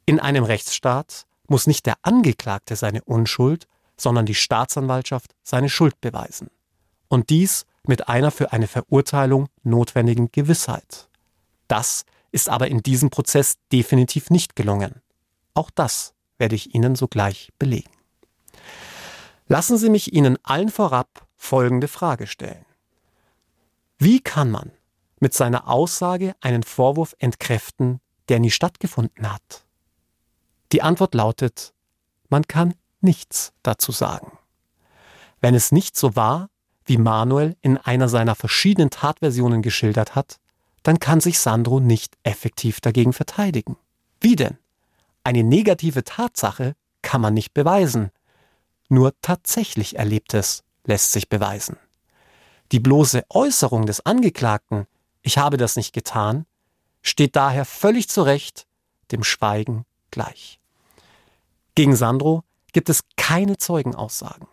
In einem Rechtsstaat muss nicht der Angeklagte seine Unschuld, sondern die Staatsanwaltschaft seine Schuld beweisen. Und dies mit einer für eine Verurteilung notwendigen Gewissheit. Das ist aber in diesem Prozess definitiv nicht gelungen. Auch das werde ich Ihnen sogleich belegen. Lassen Sie mich Ihnen allen vorab folgende Frage stellen. Wie kann man mit seiner Aussage einen Vorwurf entkräften, der nie stattgefunden hat? Die Antwort lautet, man kann nichts dazu sagen. Wenn es nicht so war, wie Manuel in einer seiner verschiedenen Tatversionen geschildert hat, dann kann sich Sandro nicht effektiv dagegen verteidigen. Wie denn? Eine negative Tatsache kann man nicht beweisen. Nur tatsächlich Erlebtes lässt sich beweisen. Die bloße Äußerung des Angeklagten, ich habe das nicht getan, steht daher völlig zu Recht dem Schweigen gleich. Gegen Sandro gibt es keine Zeugenaussagen,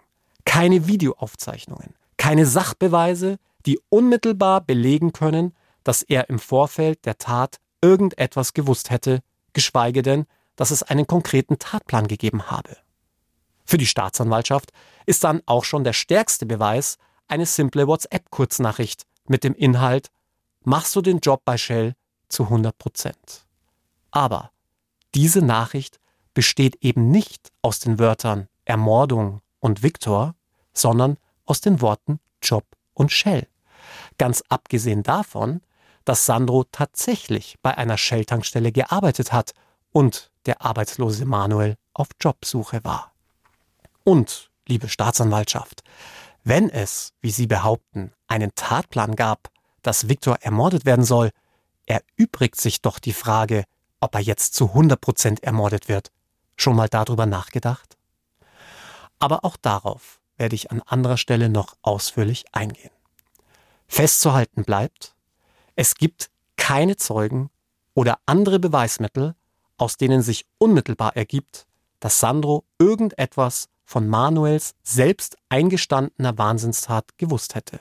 keine Videoaufzeichnungen, keine Sachbeweise, die unmittelbar belegen können, dass er im Vorfeld der Tat irgendetwas gewusst hätte, geschweige denn, dass es einen konkreten Tatplan gegeben habe. Für die Staatsanwaltschaft ist dann auch schon der stärkste Beweis eine simple WhatsApp-Kurznachricht mit dem Inhalt Machst du den Job bei Shell zu 100 Prozent. Aber diese Nachricht besteht eben nicht aus den Wörtern Ermordung und Viktor, sondern aus den Worten Job und Shell. Ganz abgesehen davon, dass Sandro tatsächlich bei einer Shell-Tankstelle gearbeitet hat und der arbeitslose Manuel auf Jobsuche war. Und, liebe Staatsanwaltschaft, wenn es, wie Sie behaupten, einen Tatplan gab, dass Viktor ermordet werden soll, erübrigt sich doch die Frage, ob er jetzt zu 100 Prozent ermordet wird. Schon mal darüber nachgedacht? Aber auch darauf werde ich an anderer Stelle noch ausführlich eingehen. Festzuhalten bleibt, es gibt keine Zeugen oder andere Beweismittel, aus denen sich unmittelbar ergibt, dass Sandro irgendetwas von Manuels selbst eingestandener Wahnsinnstat gewusst hätte.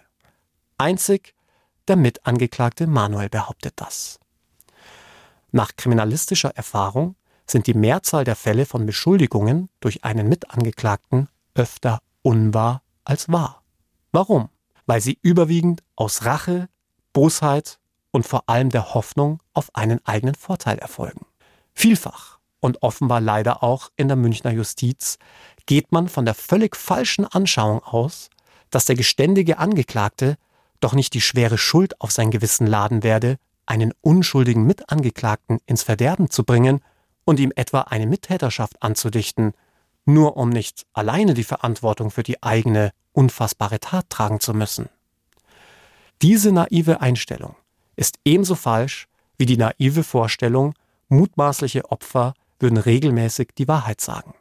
Einzig der Mitangeklagte Manuel behauptet das. Nach kriminalistischer Erfahrung sind die Mehrzahl der Fälle von Beschuldigungen durch einen Mitangeklagten öfter unwahr als wahr. Warum? Weil sie überwiegend aus Rache, Bosheit und vor allem der Hoffnung auf einen eigenen Vorteil erfolgen. Vielfach und offenbar leider auch in der Münchner Justiz geht man von der völlig falschen Anschauung aus, dass der geständige Angeklagte doch nicht die schwere Schuld auf sein Gewissen laden werde, einen unschuldigen Mitangeklagten ins Verderben zu bringen und ihm etwa eine Mittäterschaft anzudichten, nur um nicht alleine die Verantwortung für die eigene unfassbare Tat tragen zu müssen. Diese naive Einstellung ist ebenso falsch wie die naive Vorstellung, mutmaßliche Opfer würden regelmäßig die Wahrheit sagen.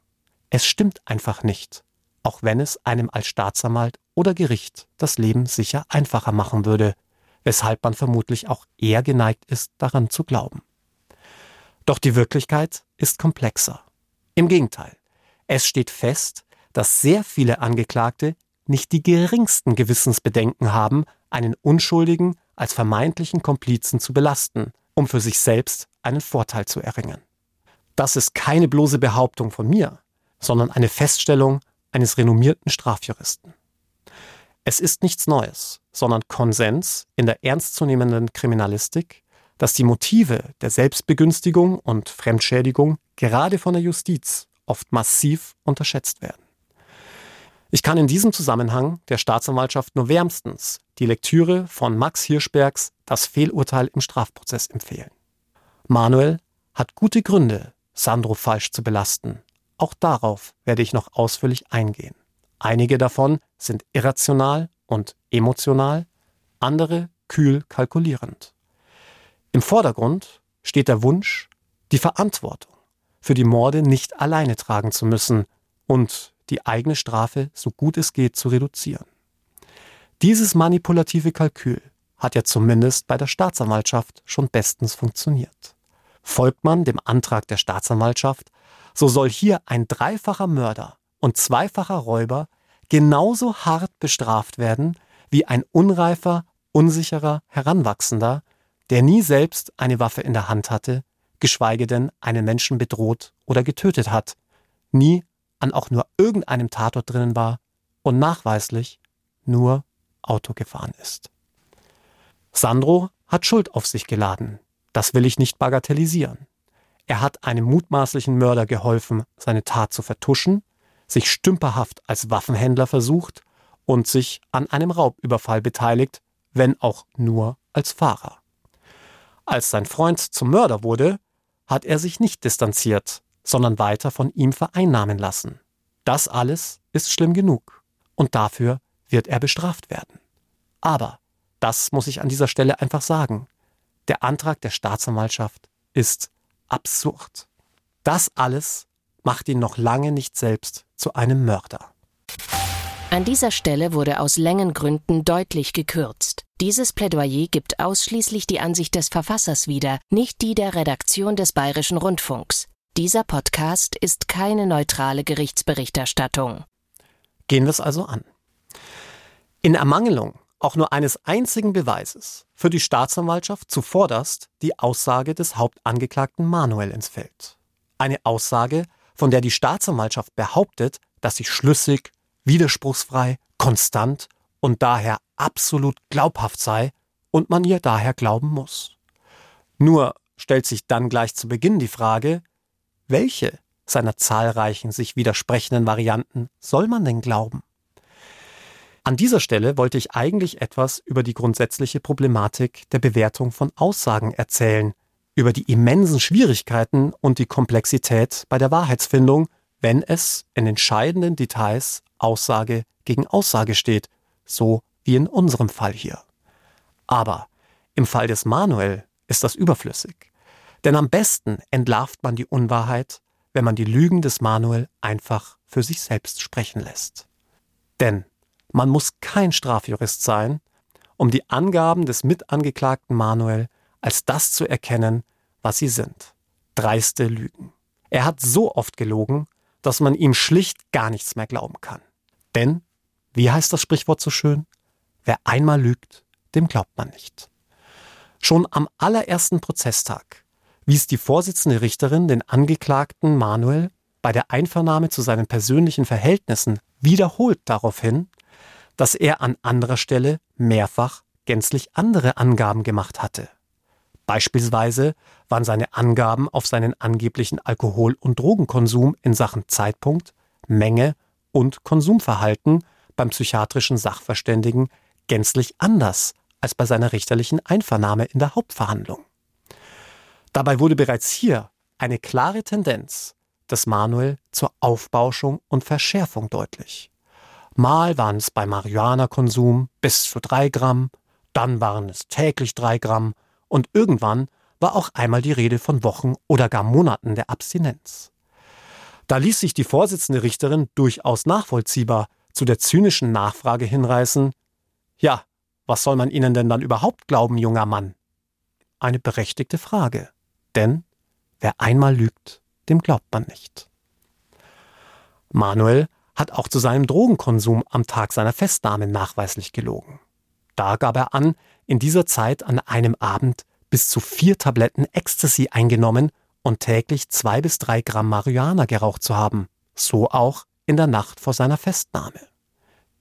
Es stimmt einfach nicht, auch wenn es einem als Staatsanwalt oder Gericht das Leben sicher einfacher machen würde, weshalb man vermutlich auch eher geneigt ist, daran zu glauben. Doch die Wirklichkeit ist komplexer. Im Gegenteil, es steht fest, dass sehr viele Angeklagte nicht die geringsten Gewissensbedenken haben, einen Unschuldigen als vermeintlichen Komplizen zu belasten, um für sich selbst einen Vorteil zu erringen. Das ist keine bloße Behauptung von mir, sondern eine Feststellung eines renommierten Strafjuristen. Es ist nichts Neues, sondern Konsens in der ernstzunehmenden Kriminalistik, dass die Motive der Selbstbegünstigung und Fremdschädigung gerade von der Justiz oft massiv unterschätzt werden. Ich kann in diesem Zusammenhang der Staatsanwaltschaft nur wärmstens die Lektüre von Max Hirschbergs das Fehlurteil im Strafprozess empfehlen. Manuel hat gute Gründe, Sandro falsch zu belasten. Auch darauf werde ich noch ausführlich eingehen. Einige davon sind irrational und emotional, andere kühl kalkulierend. Im Vordergrund steht der Wunsch, die Verantwortung für die Morde nicht alleine tragen zu müssen und die eigene Strafe so gut es geht zu reduzieren. Dieses manipulative Kalkül hat ja zumindest bei der Staatsanwaltschaft schon bestens funktioniert. Folgt man dem Antrag der Staatsanwaltschaft, so soll hier ein dreifacher Mörder und zweifacher Räuber genauso hart bestraft werden wie ein unreifer, unsicherer Heranwachsender, der nie selbst eine Waffe in der Hand hatte, geschweige denn einen Menschen bedroht oder getötet hat, nie an auch nur irgendeinem Tatort drinnen war und nachweislich nur Auto gefahren ist. Sandro hat Schuld auf sich geladen. Das will ich nicht bagatellisieren. Er hat einem mutmaßlichen Mörder geholfen, seine Tat zu vertuschen, sich stümperhaft als Waffenhändler versucht und sich an einem Raubüberfall beteiligt, wenn auch nur als Fahrer. Als sein Freund zum Mörder wurde, hat er sich nicht distanziert, sondern weiter von ihm vereinnahmen lassen. Das alles ist schlimm genug und dafür wird er bestraft werden. Aber, das muss ich an dieser Stelle einfach sagen, der Antrag der Staatsanwaltschaft ist absurd. Das alles macht ihn noch lange nicht selbst zu einem Mörder. An dieser Stelle wurde aus Längengründen deutlich gekürzt. Dieses Plädoyer gibt ausschließlich die Ansicht des Verfassers wieder, nicht die der Redaktion des Bayerischen Rundfunks. Dieser Podcast ist keine neutrale Gerichtsberichterstattung. Gehen wir es also an. In Ermangelung auch nur eines einzigen Beweises für die Staatsanwaltschaft zuvorderst die Aussage des Hauptangeklagten Manuel ins Feld. Eine Aussage, von der die Staatsanwaltschaft behauptet, dass sie schlüssig, widerspruchsfrei, konstant und daher absolut glaubhaft sei und man ihr daher glauben muss. Nur stellt sich dann gleich zu Beginn die Frage, welche seiner zahlreichen sich widersprechenden Varianten soll man denn glauben? An dieser Stelle wollte ich eigentlich etwas über die grundsätzliche Problematik der Bewertung von Aussagen erzählen, über die immensen Schwierigkeiten und die Komplexität bei der Wahrheitsfindung, wenn es in entscheidenden Details Aussage gegen Aussage steht, so wie in unserem Fall hier. Aber im Fall des Manuel ist das überflüssig. Denn am besten entlarvt man die Unwahrheit, wenn man die Lügen des Manuel einfach für sich selbst sprechen lässt. Denn man muss kein Strafjurist sein, um die Angaben des Mitangeklagten Manuel als das zu erkennen, was sie sind. Dreiste Lügen. Er hat so oft gelogen, dass man ihm schlicht gar nichts mehr glauben kann. Denn, wie heißt das Sprichwort so schön? Wer einmal lügt, dem glaubt man nicht. Schon am allerersten Prozesstag wies die Vorsitzende Richterin den Angeklagten Manuel bei der Einvernahme zu seinen persönlichen Verhältnissen wiederholt darauf hin, dass er an anderer Stelle mehrfach gänzlich andere Angaben gemacht hatte. Beispielsweise waren seine Angaben auf seinen angeblichen Alkohol- und Drogenkonsum in Sachen Zeitpunkt, Menge und Konsumverhalten beim psychiatrischen Sachverständigen gänzlich anders als bei seiner richterlichen Einvernahme in der Hauptverhandlung. Dabei wurde bereits hier eine klare Tendenz des Manuel zur Aufbauschung und Verschärfung deutlich. Mal waren es bei Marihuana-Konsum bis zu drei Gramm, dann waren es täglich drei Gramm und irgendwann war auch einmal die Rede von Wochen oder gar Monaten der Abstinenz. Da ließ sich die Vorsitzende Richterin durchaus nachvollziehbar zu der zynischen Nachfrage hinreißen, ja, was soll man Ihnen denn dann überhaupt glauben, junger Mann? Eine berechtigte Frage, denn wer einmal lügt, dem glaubt man nicht. Manuel hat auch zu seinem Drogenkonsum am Tag seiner Festnahme nachweislich gelogen. Da gab er an, in dieser Zeit an einem Abend bis zu vier Tabletten Ecstasy eingenommen und täglich zwei bis drei Gramm Marihuana geraucht zu haben, so auch in der Nacht vor seiner Festnahme.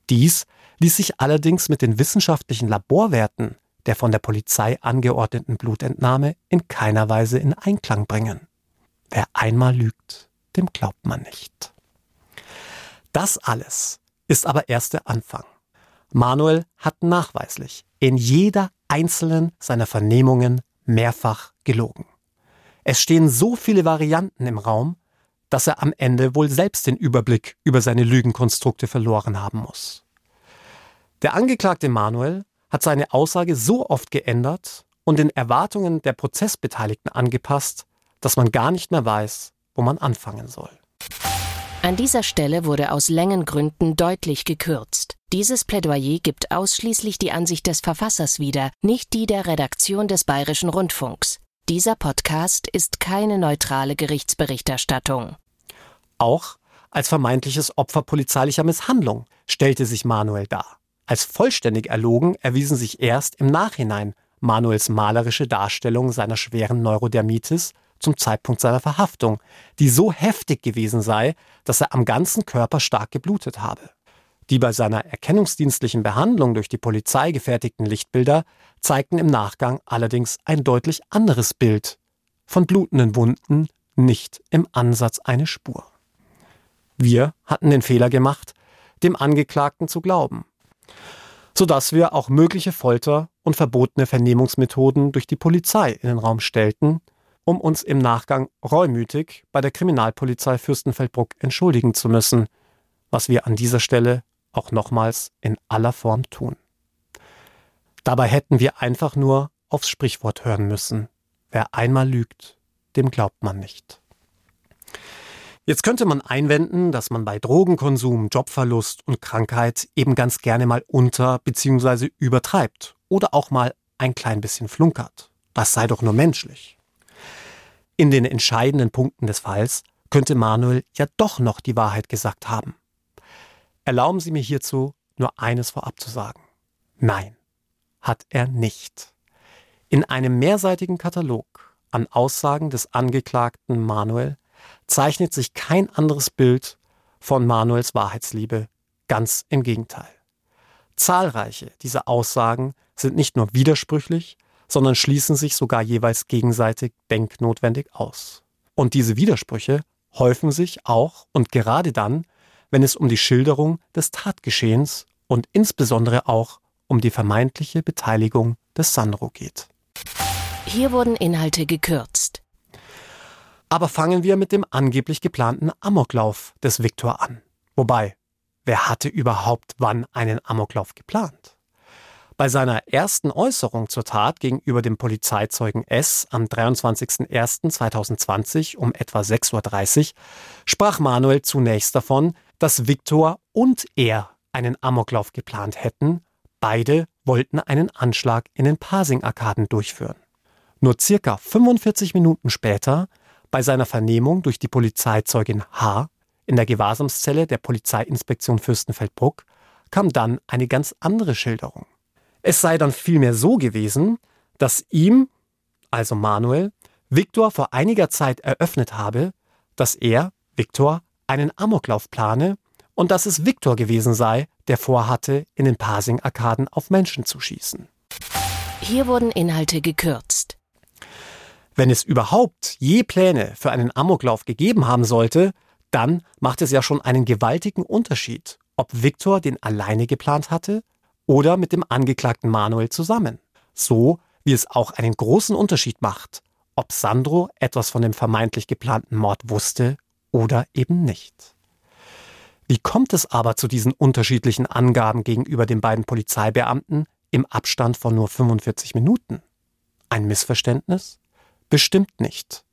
Dies ließ sich allerdings mit den wissenschaftlichen Laborwerten der von der Polizei angeordneten Blutentnahme in keiner Weise in Einklang bringen. Wer einmal lügt, dem glaubt man nicht. Das alles ist aber erst der Anfang. Manuel hat nachweislich in jeder einzelnen seiner Vernehmungen mehrfach gelogen. Es stehen so viele Varianten im Raum, dass er am Ende wohl selbst den Überblick über seine Lügenkonstrukte verloren haben muss. Der Angeklagte Manuel hat seine Aussage so oft geändert und den Erwartungen der Prozessbeteiligten angepasst, dass man gar nicht mehr weiß, wo man anfangen soll. An dieser Stelle wurde aus Längengründen deutlich gekürzt. Dieses Plädoyer gibt ausschließlich die Ansicht des Verfassers wieder, nicht die der Redaktion des Bayerischen Rundfunks. Dieser Podcast ist keine neutrale Gerichtsberichterstattung. Auch als vermeintliches Opfer polizeilicher Misshandlung stellte sich Manuel dar. Als vollständig erlogen erwiesen sich erst im Nachhinein Manuels malerische Darstellung seiner schweren Neurodermitis zum Zeitpunkt seiner Verhaftung, die so heftig gewesen sei, dass er am ganzen Körper stark geblutet habe. Die bei seiner erkennungsdienstlichen Behandlung durch die Polizei gefertigten Lichtbilder zeigten im Nachgang allerdings ein deutlich anderes Bild. Von blutenden Wunden nicht im Ansatz eine Spur. Wir hatten den Fehler gemacht, dem Angeklagten zu glauben, sodass wir auch mögliche Folter und verbotene Vernehmungsmethoden durch die Polizei in den Raum stellten, um uns im Nachgang reumütig bei der Kriminalpolizei Fürstenfeldbruck entschuldigen zu müssen, was wir an dieser Stelle auch nochmals in aller Form tun. Dabei hätten wir einfach nur aufs Sprichwort hören müssen. Wer einmal lügt, dem glaubt man nicht. Jetzt könnte man einwenden, dass man bei Drogenkonsum, Jobverlust und Krankheit eben ganz gerne mal unter bzw. übertreibt oder auch mal ein klein bisschen flunkert. Das sei doch nur menschlich. In den entscheidenden Punkten des Falls könnte Manuel ja doch noch die Wahrheit gesagt haben. Erlauben Sie mir hierzu nur eines vorab zu sagen. Nein, hat er nicht. In einem mehrseitigen Katalog an Aussagen des Angeklagten Manuel zeichnet sich kein anderes Bild von Manuels Wahrheitsliebe, ganz im Gegenteil. Zahlreiche dieser Aussagen sind nicht nur widersprüchlich, sondern schließen sich sogar jeweils gegenseitig denknotwendig aus. Und diese Widersprüche häufen sich auch und gerade dann, wenn es um die Schilderung des Tatgeschehens und insbesondere auch um die vermeintliche Beteiligung des Sandro geht. Hier wurden Inhalte gekürzt. Aber fangen wir mit dem angeblich geplanten Amoklauf des Viktor an. Wobei, wer hatte überhaupt wann einen Amoklauf geplant? Bei seiner ersten Äußerung zur Tat gegenüber dem Polizeizeugen S am 23.01.2020 um etwa 6.30 Uhr sprach Manuel zunächst davon, dass Viktor und er einen Amoklauf geplant hätten. Beide wollten einen Anschlag in den Pasing-Arkaden durchführen. Nur circa 45 Minuten später, bei seiner Vernehmung durch die Polizeizeugin H in der Gewahrsamszelle der Polizeiinspektion Fürstenfeldbruck, kam dann eine ganz andere Schilderung. Es sei dann vielmehr so gewesen, dass ihm, also Manuel, Viktor vor einiger Zeit eröffnet habe, dass er, Viktor, einen Amoklauf plane und dass es Viktor gewesen sei, der vorhatte, in den Pasing-Arkaden auf Menschen zu schießen. Hier wurden Inhalte gekürzt. Wenn es überhaupt je Pläne für einen Amoklauf gegeben haben sollte, dann macht es ja schon einen gewaltigen Unterschied, ob Viktor den alleine geplant hatte oder mit dem Angeklagten Manuel zusammen. So wie es auch einen großen Unterschied macht, ob Sandro etwas von dem vermeintlich geplanten Mord wusste oder eben nicht. Wie kommt es aber zu diesen unterschiedlichen Angaben gegenüber den beiden Polizeibeamten im Abstand von nur 45 Minuten? Ein Missverständnis? Bestimmt nicht.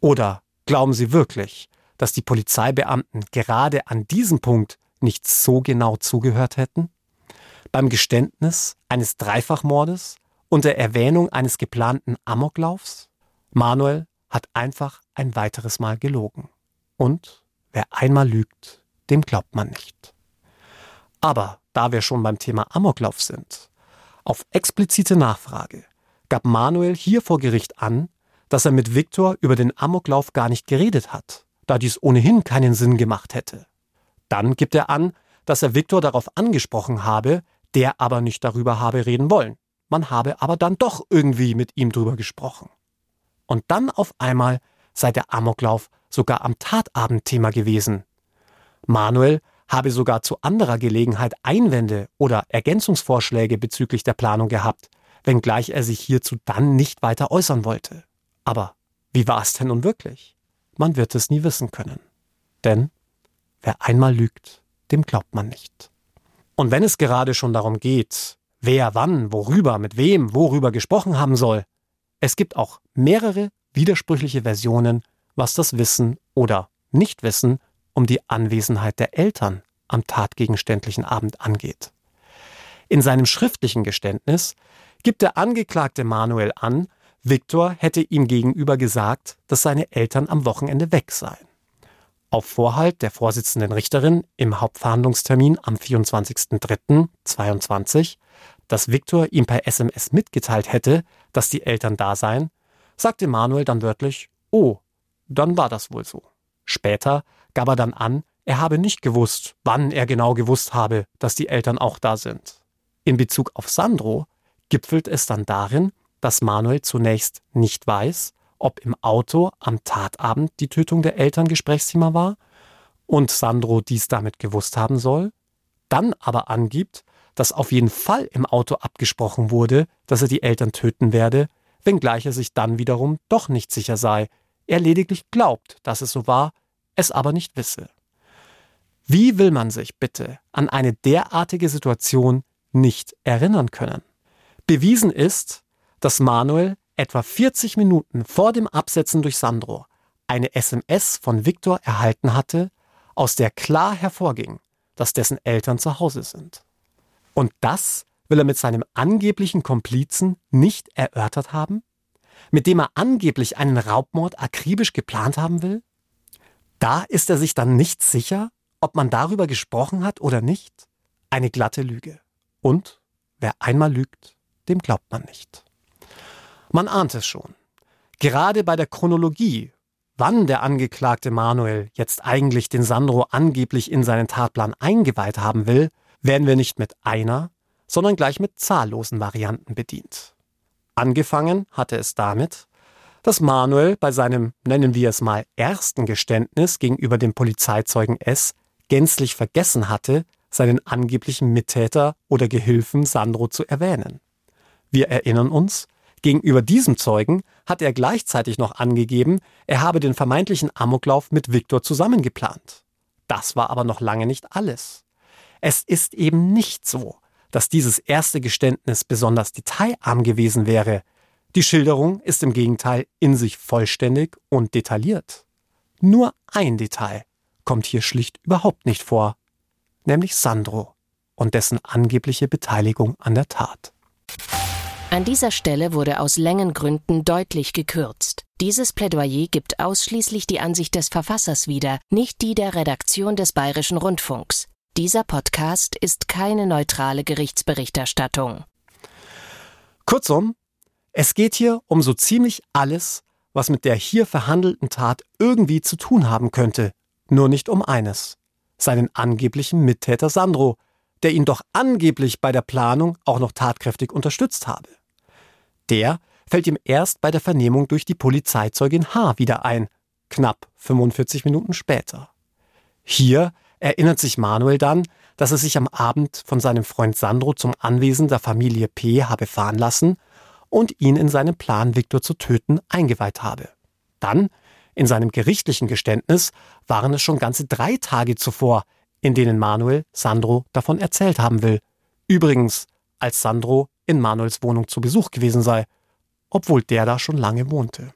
Oder glauben Sie wirklich, dass die Polizeibeamten gerade an diesem Punkt nicht so genau zugehört hätten? beim Geständnis eines Dreifachmordes und der Erwähnung eines geplanten Amoklaufs? Manuel hat einfach ein weiteres Mal gelogen. Und wer einmal lügt, dem glaubt man nicht. Aber da wir schon beim Thema Amoklauf sind, auf explizite Nachfrage gab Manuel hier vor Gericht an, dass er mit Viktor über den Amoklauf gar nicht geredet hat, da dies ohnehin keinen Sinn gemacht hätte. Dann gibt er an, dass er Viktor darauf angesprochen habe, der aber nicht darüber habe reden wollen. Man habe aber dann doch irgendwie mit ihm drüber gesprochen. Und dann auf einmal sei der Amoklauf sogar am Tatabend Thema gewesen. Manuel habe sogar zu anderer Gelegenheit Einwände oder Ergänzungsvorschläge bezüglich der Planung gehabt, wenngleich er sich hierzu dann nicht weiter äußern wollte. Aber wie war es denn nun wirklich? Man wird es nie wissen können. Denn wer einmal lügt, dem glaubt man nicht. Und wenn es gerade schon darum geht, wer wann, worüber, mit wem, worüber gesprochen haben soll, es gibt auch mehrere widersprüchliche Versionen, was das Wissen oder Nichtwissen um die Anwesenheit der Eltern am tatgegenständlichen Abend angeht. In seinem schriftlichen Geständnis gibt der Angeklagte Manuel an, Viktor hätte ihm gegenüber gesagt, dass seine Eltern am Wochenende weg seien. Auf Vorhalt der Vorsitzenden Richterin im Hauptverhandlungstermin am 24.03.22, dass Viktor ihm per SMS mitgeteilt hätte, dass die Eltern da seien, sagte Manuel dann wörtlich, oh, dann war das wohl so. Später gab er dann an, er habe nicht gewusst, wann er genau gewusst habe, dass die Eltern auch da sind. In Bezug auf Sandro gipfelt es dann darin, dass Manuel zunächst nicht weiß, ob im Auto am Tatabend die Tötung der Eltern Gesprächsthema war und Sandro dies damit gewusst haben soll, dann aber angibt, dass auf jeden Fall im Auto abgesprochen wurde, dass er die Eltern töten werde, wenngleich er sich dann wiederum doch nicht sicher sei, er lediglich glaubt, dass es so war, es aber nicht wisse. Wie will man sich bitte an eine derartige Situation nicht erinnern können? Bewiesen ist, dass Manuel etwa 40 Minuten vor dem Absetzen durch Sandro eine SMS von Viktor erhalten hatte, aus der klar hervorging, dass dessen Eltern zu Hause sind. Und das will er mit seinem angeblichen Komplizen nicht erörtert haben? Mit dem er angeblich einen Raubmord akribisch geplant haben will? Da ist er sich dann nicht sicher, ob man darüber gesprochen hat oder nicht? Eine glatte Lüge. Und wer einmal lügt, dem glaubt man nicht. Man ahnt es schon. Gerade bei der Chronologie, wann der Angeklagte Manuel jetzt eigentlich den Sandro angeblich in seinen Tatplan eingeweiht haben will, werden wir nicht mit einer, sondern gleich mit zahllosen Varianten bedient. Angefangen hatte es damit, dass Manuel bei seinem, nennen wir es mal, ersten Geständnis gegenüber dem Polizeizeugen S gänzlich vergessen hatte, seinen angeblichen Mittäter oder Gehilfen Sandro zu erwähnen. Wir erinnern uns, gegenüber diesem Zeugen hat er gleichzeitig noch angegeben, er habe den vermeintlichen Amoklauf mit Viktor zusammengeplant. Das war aber noch lange nicht alles. Es ist eben nicht so, dass dieses erste Geständnis besonders detailarm gewesen wäre. Die Schilderung ist im Gegenteil in sich vollständig und detailliert. Nur ein Detail kommt hier schlicht überhaupt nicht vor, nämlich Sandro und dessen angebliche Beteiligung an der Tat. An dieser Stelle wurde aus Längengründen deutlich gekürzt. Dieses Plädoyer gibt ausschließlich die Ansicht des Verfassers wieder, nicht die der Redaktion des Bayerischen Rundfunks. Dieser Podcast ist keine neutrale Gerichtsberichterstattung. Kurzum, es geht hier um so ziemlich alles, was mit der hier verhandelten Tat irgendwie zu tun haben könnte, nur nicht um eines, seinen angeblichen Mittäter Sandro, der ihn doch angeblich bei der Planung auch noch tatkräftig unterstützt habe. Der fällt ihm erst bei der Vernehmung durch die Polizeizeugin H. wieder ein, knapp 45 Minuten später. Hier erinnert sich Manuel dann, dass er sich am Abend von seinem Freund Sandro zum Anwesen der Familie P. habe fahren lassen und ihn in seinen Plan, Viktor zu töten, eingeweiht habe. Dann, in seinem gerichtlichen Geständnis, waren es schon ganze drei Tage zuvor, in denen Manuel Sandro davon erzählt haben will. Übrigens, als Sandro in Manuels Wohnung zu Besuch gewesen sei, obwohl der da schon lange wohnte.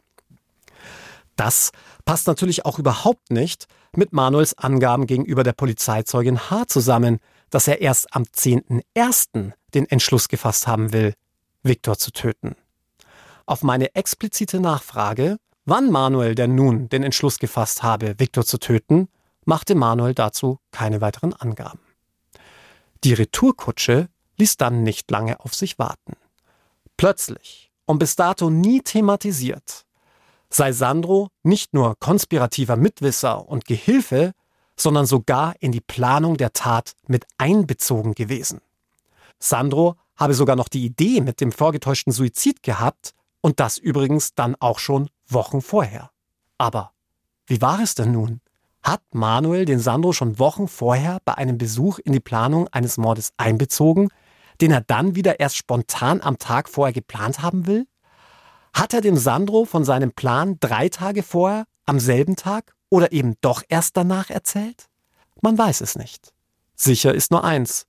Das passt natürlich auch überhaupt nicht mit Manuels Angaben gegenüber der Polizeizeugin H. zusammen, dass er erst am 10.01. den Entschluss gefasst haben will, Viktor zu töten. Auf meine explizite Nachfrage, wann Manuel denn nun den Entschluss gefasst habe, Viktor zu töten, machte Manuel dazu keine weiteren Angaben. Die Retourkutsche ließ dann nicht lange auf sich warten. Plötzlich, und bis dato nie thematisiert, sei Sandro nicht nur konspirativer Mitwisser und Gehilfe, sondern sogar in die Planung der Tat mit einbezogen gewesen. Sandro habe sogar noch die Idee mit dem vorgetäuschten Suizid gehabt und das übrigens dann auch schon Wochen vorher. Aber wie war es denn nun? Hat Manuel den Sandro schon Wochen vorher bei einem Besuch in die Planung eines Mordes einbezogen, den er dann wieder erst spontan am Tag vorher geplant haben will? Hat er dem Sandro von seinem Plan drei Tage vorher, am selben Tag oder eben doch erst danach erzählt? Man weiß es nicht. Sicher ist nur eins.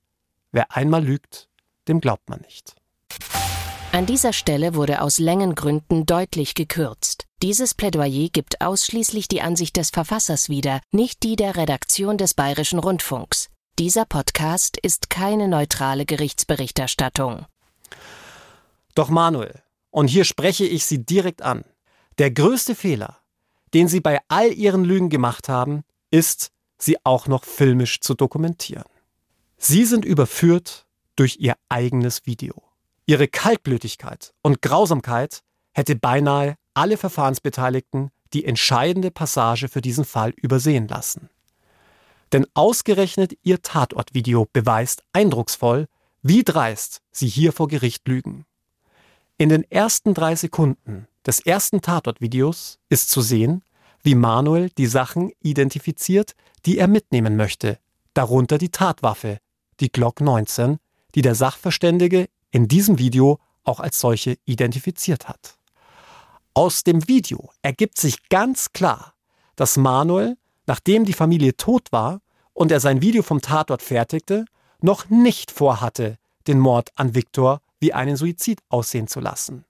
Wer einmal lügt, dem glaubt man nicht. An dieser Stelle wurde aus Längengründen deutlich gekürzt. Dieses Plädoyer gibt ausschließlich die Ansicht des Verfassers wieder, nicht die der Redaktion des Bayerischen Rundfunks. Dieser Podcast ist keine neutrale Gerichtsberichterstattung. Doch Manuel, und hier spreche ich Sie direkt an, der größte Fehler, den Sie bei all Ihren Lügen gemacht haben, ist, sie auch noch filmisch zu dokumentieren. Sie sind überführt durch Ihr eigenes Video. Ihre Kaltblütigkeit und Grausamkeit hätte beinahe alle Verfahrensbeteiligten die entscheidende Passage für diesen Fall übersehen lassen. Denn ausgerechnet Ihr Tatortvideo beweist eindrucksvoll, wie dreist Sie hier vor Gericht lügen. In den ersten drei Sekunden des ersten Tatortvideos ist zu sehen, wie Manuel die Sachen identifiziert, die er mitnehmen möchte, darunter die Tatwaffe, die Glock 19, die der Sachverständige in diesem Video auch als solche identifiziert hat. Aus dem Video ergibt sich ganz klar, dass Manuel, nachdem die Familie tot war und er sein Video vom Tatort fertigte, noch nicht vorhatte, den Mord an Viktor wie einen Suizid aussehen zu lassen.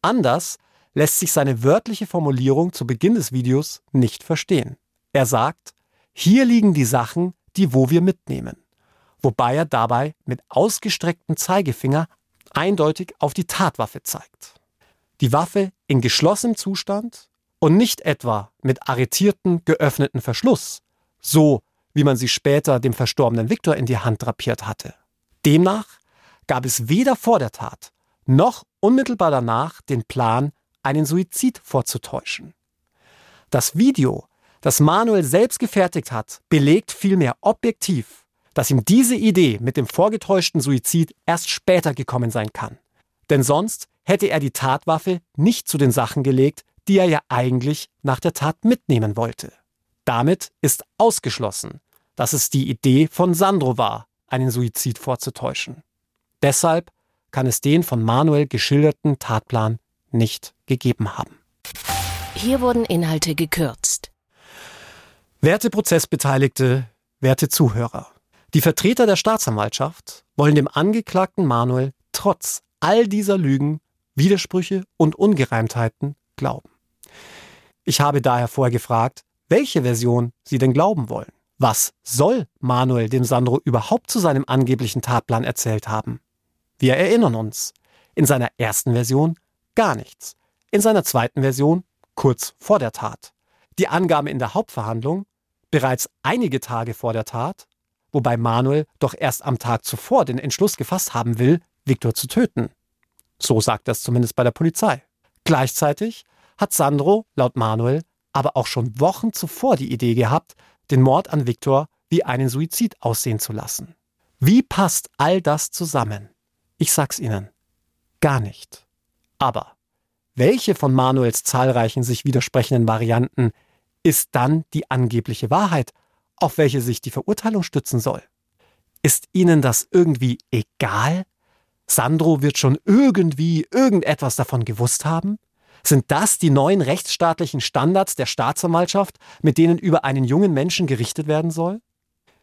Anders lässt sich seine wörtliche Formulierung zu Beginn des Videos nicht verstehen. Er sagt, hier liegen die Sachen, die wo wir mitnehmen wobei er dabei mit ausgestrecktem Zeigefinger eindeutig auf die Tatwaffe zeigt. Die Waffe in geschlossenem Zustand und nicht etwa mit arretierten, geöffneten Verschluss, so wie man sie später dem verstorbenen Viktor in die Hand drapiert hatte. Demnach gab es weder vor der Tat noch unmittelbar danach den Plan, einen Suizid vorzutäuschen. Das Video, das Manuel selbst gefertigt hat, belegt vielmehr objektiv, dass ihm diese Idee mit dem vorgetäuschten Suizid erst später gekommen sein kann. Denn sonst hätte er die Tatwaffe nicht zu den Sachen gelegt, die er ja eigentlich nach der Tat mitnehmen wollte. Damit ist ausgeschlossen, dass es die Idee von Sandro war, einen Suizid vorzutäuschen. Deshalb kann es den von Manuel geschilderten Tatplan nicht gegeben haben. Hier wurden Inhalte gekürzt. Werte Prozessbeteiligte, werte Zuhörer. Die Vertreter der Staatsanwaltschaft wollen dem Angeklagten Manuel trotz all dieser Lügen, Widersprüche und Ungereimtheiten glauben. Ich habe daher vorher gefragt, welche Version sie denn glauben wollen. Was soll Manuel dem Sandro überhaupt zu seinem angeblichen Tatplan erzählt haben? Wir erinnern uns. In seiner ersten Version gar nichts. In seiner zweiten Version kurz vor der Tat. Die Angabe in der Hauptverhandlung bereits einige Tage vor der Tat wobei Manuel doch erst am Tag zuvor den Entschluss gefasst haben will, Viktor zu töten. So sagt das zumindest bei der Polizei. Gleichzeitig hat Sandro, laut Manuel, aber auch schon Wochen zuvor die Idee gehabt, den Mord an Viktor wie einen Suizid aussehen zu lassen. Wie passt all das zusammen? Ich sag's Ihnen. Gar nicht. Aber welche von Manuels zahlreichen sich widersprechenden Varianten ist dann die angebliche Wahrheit auf welche sich die Verurteilung stützen soll. Ist Ihnen das irgendwie egal? Sandro wird schon irgendwie irgendetwas davon gewusst haben? Sind das die neuen rechtsstaatlichen Standards der Staatsanwaltschaft, mit denen über einen jungen Menschen gerichtet werden soll?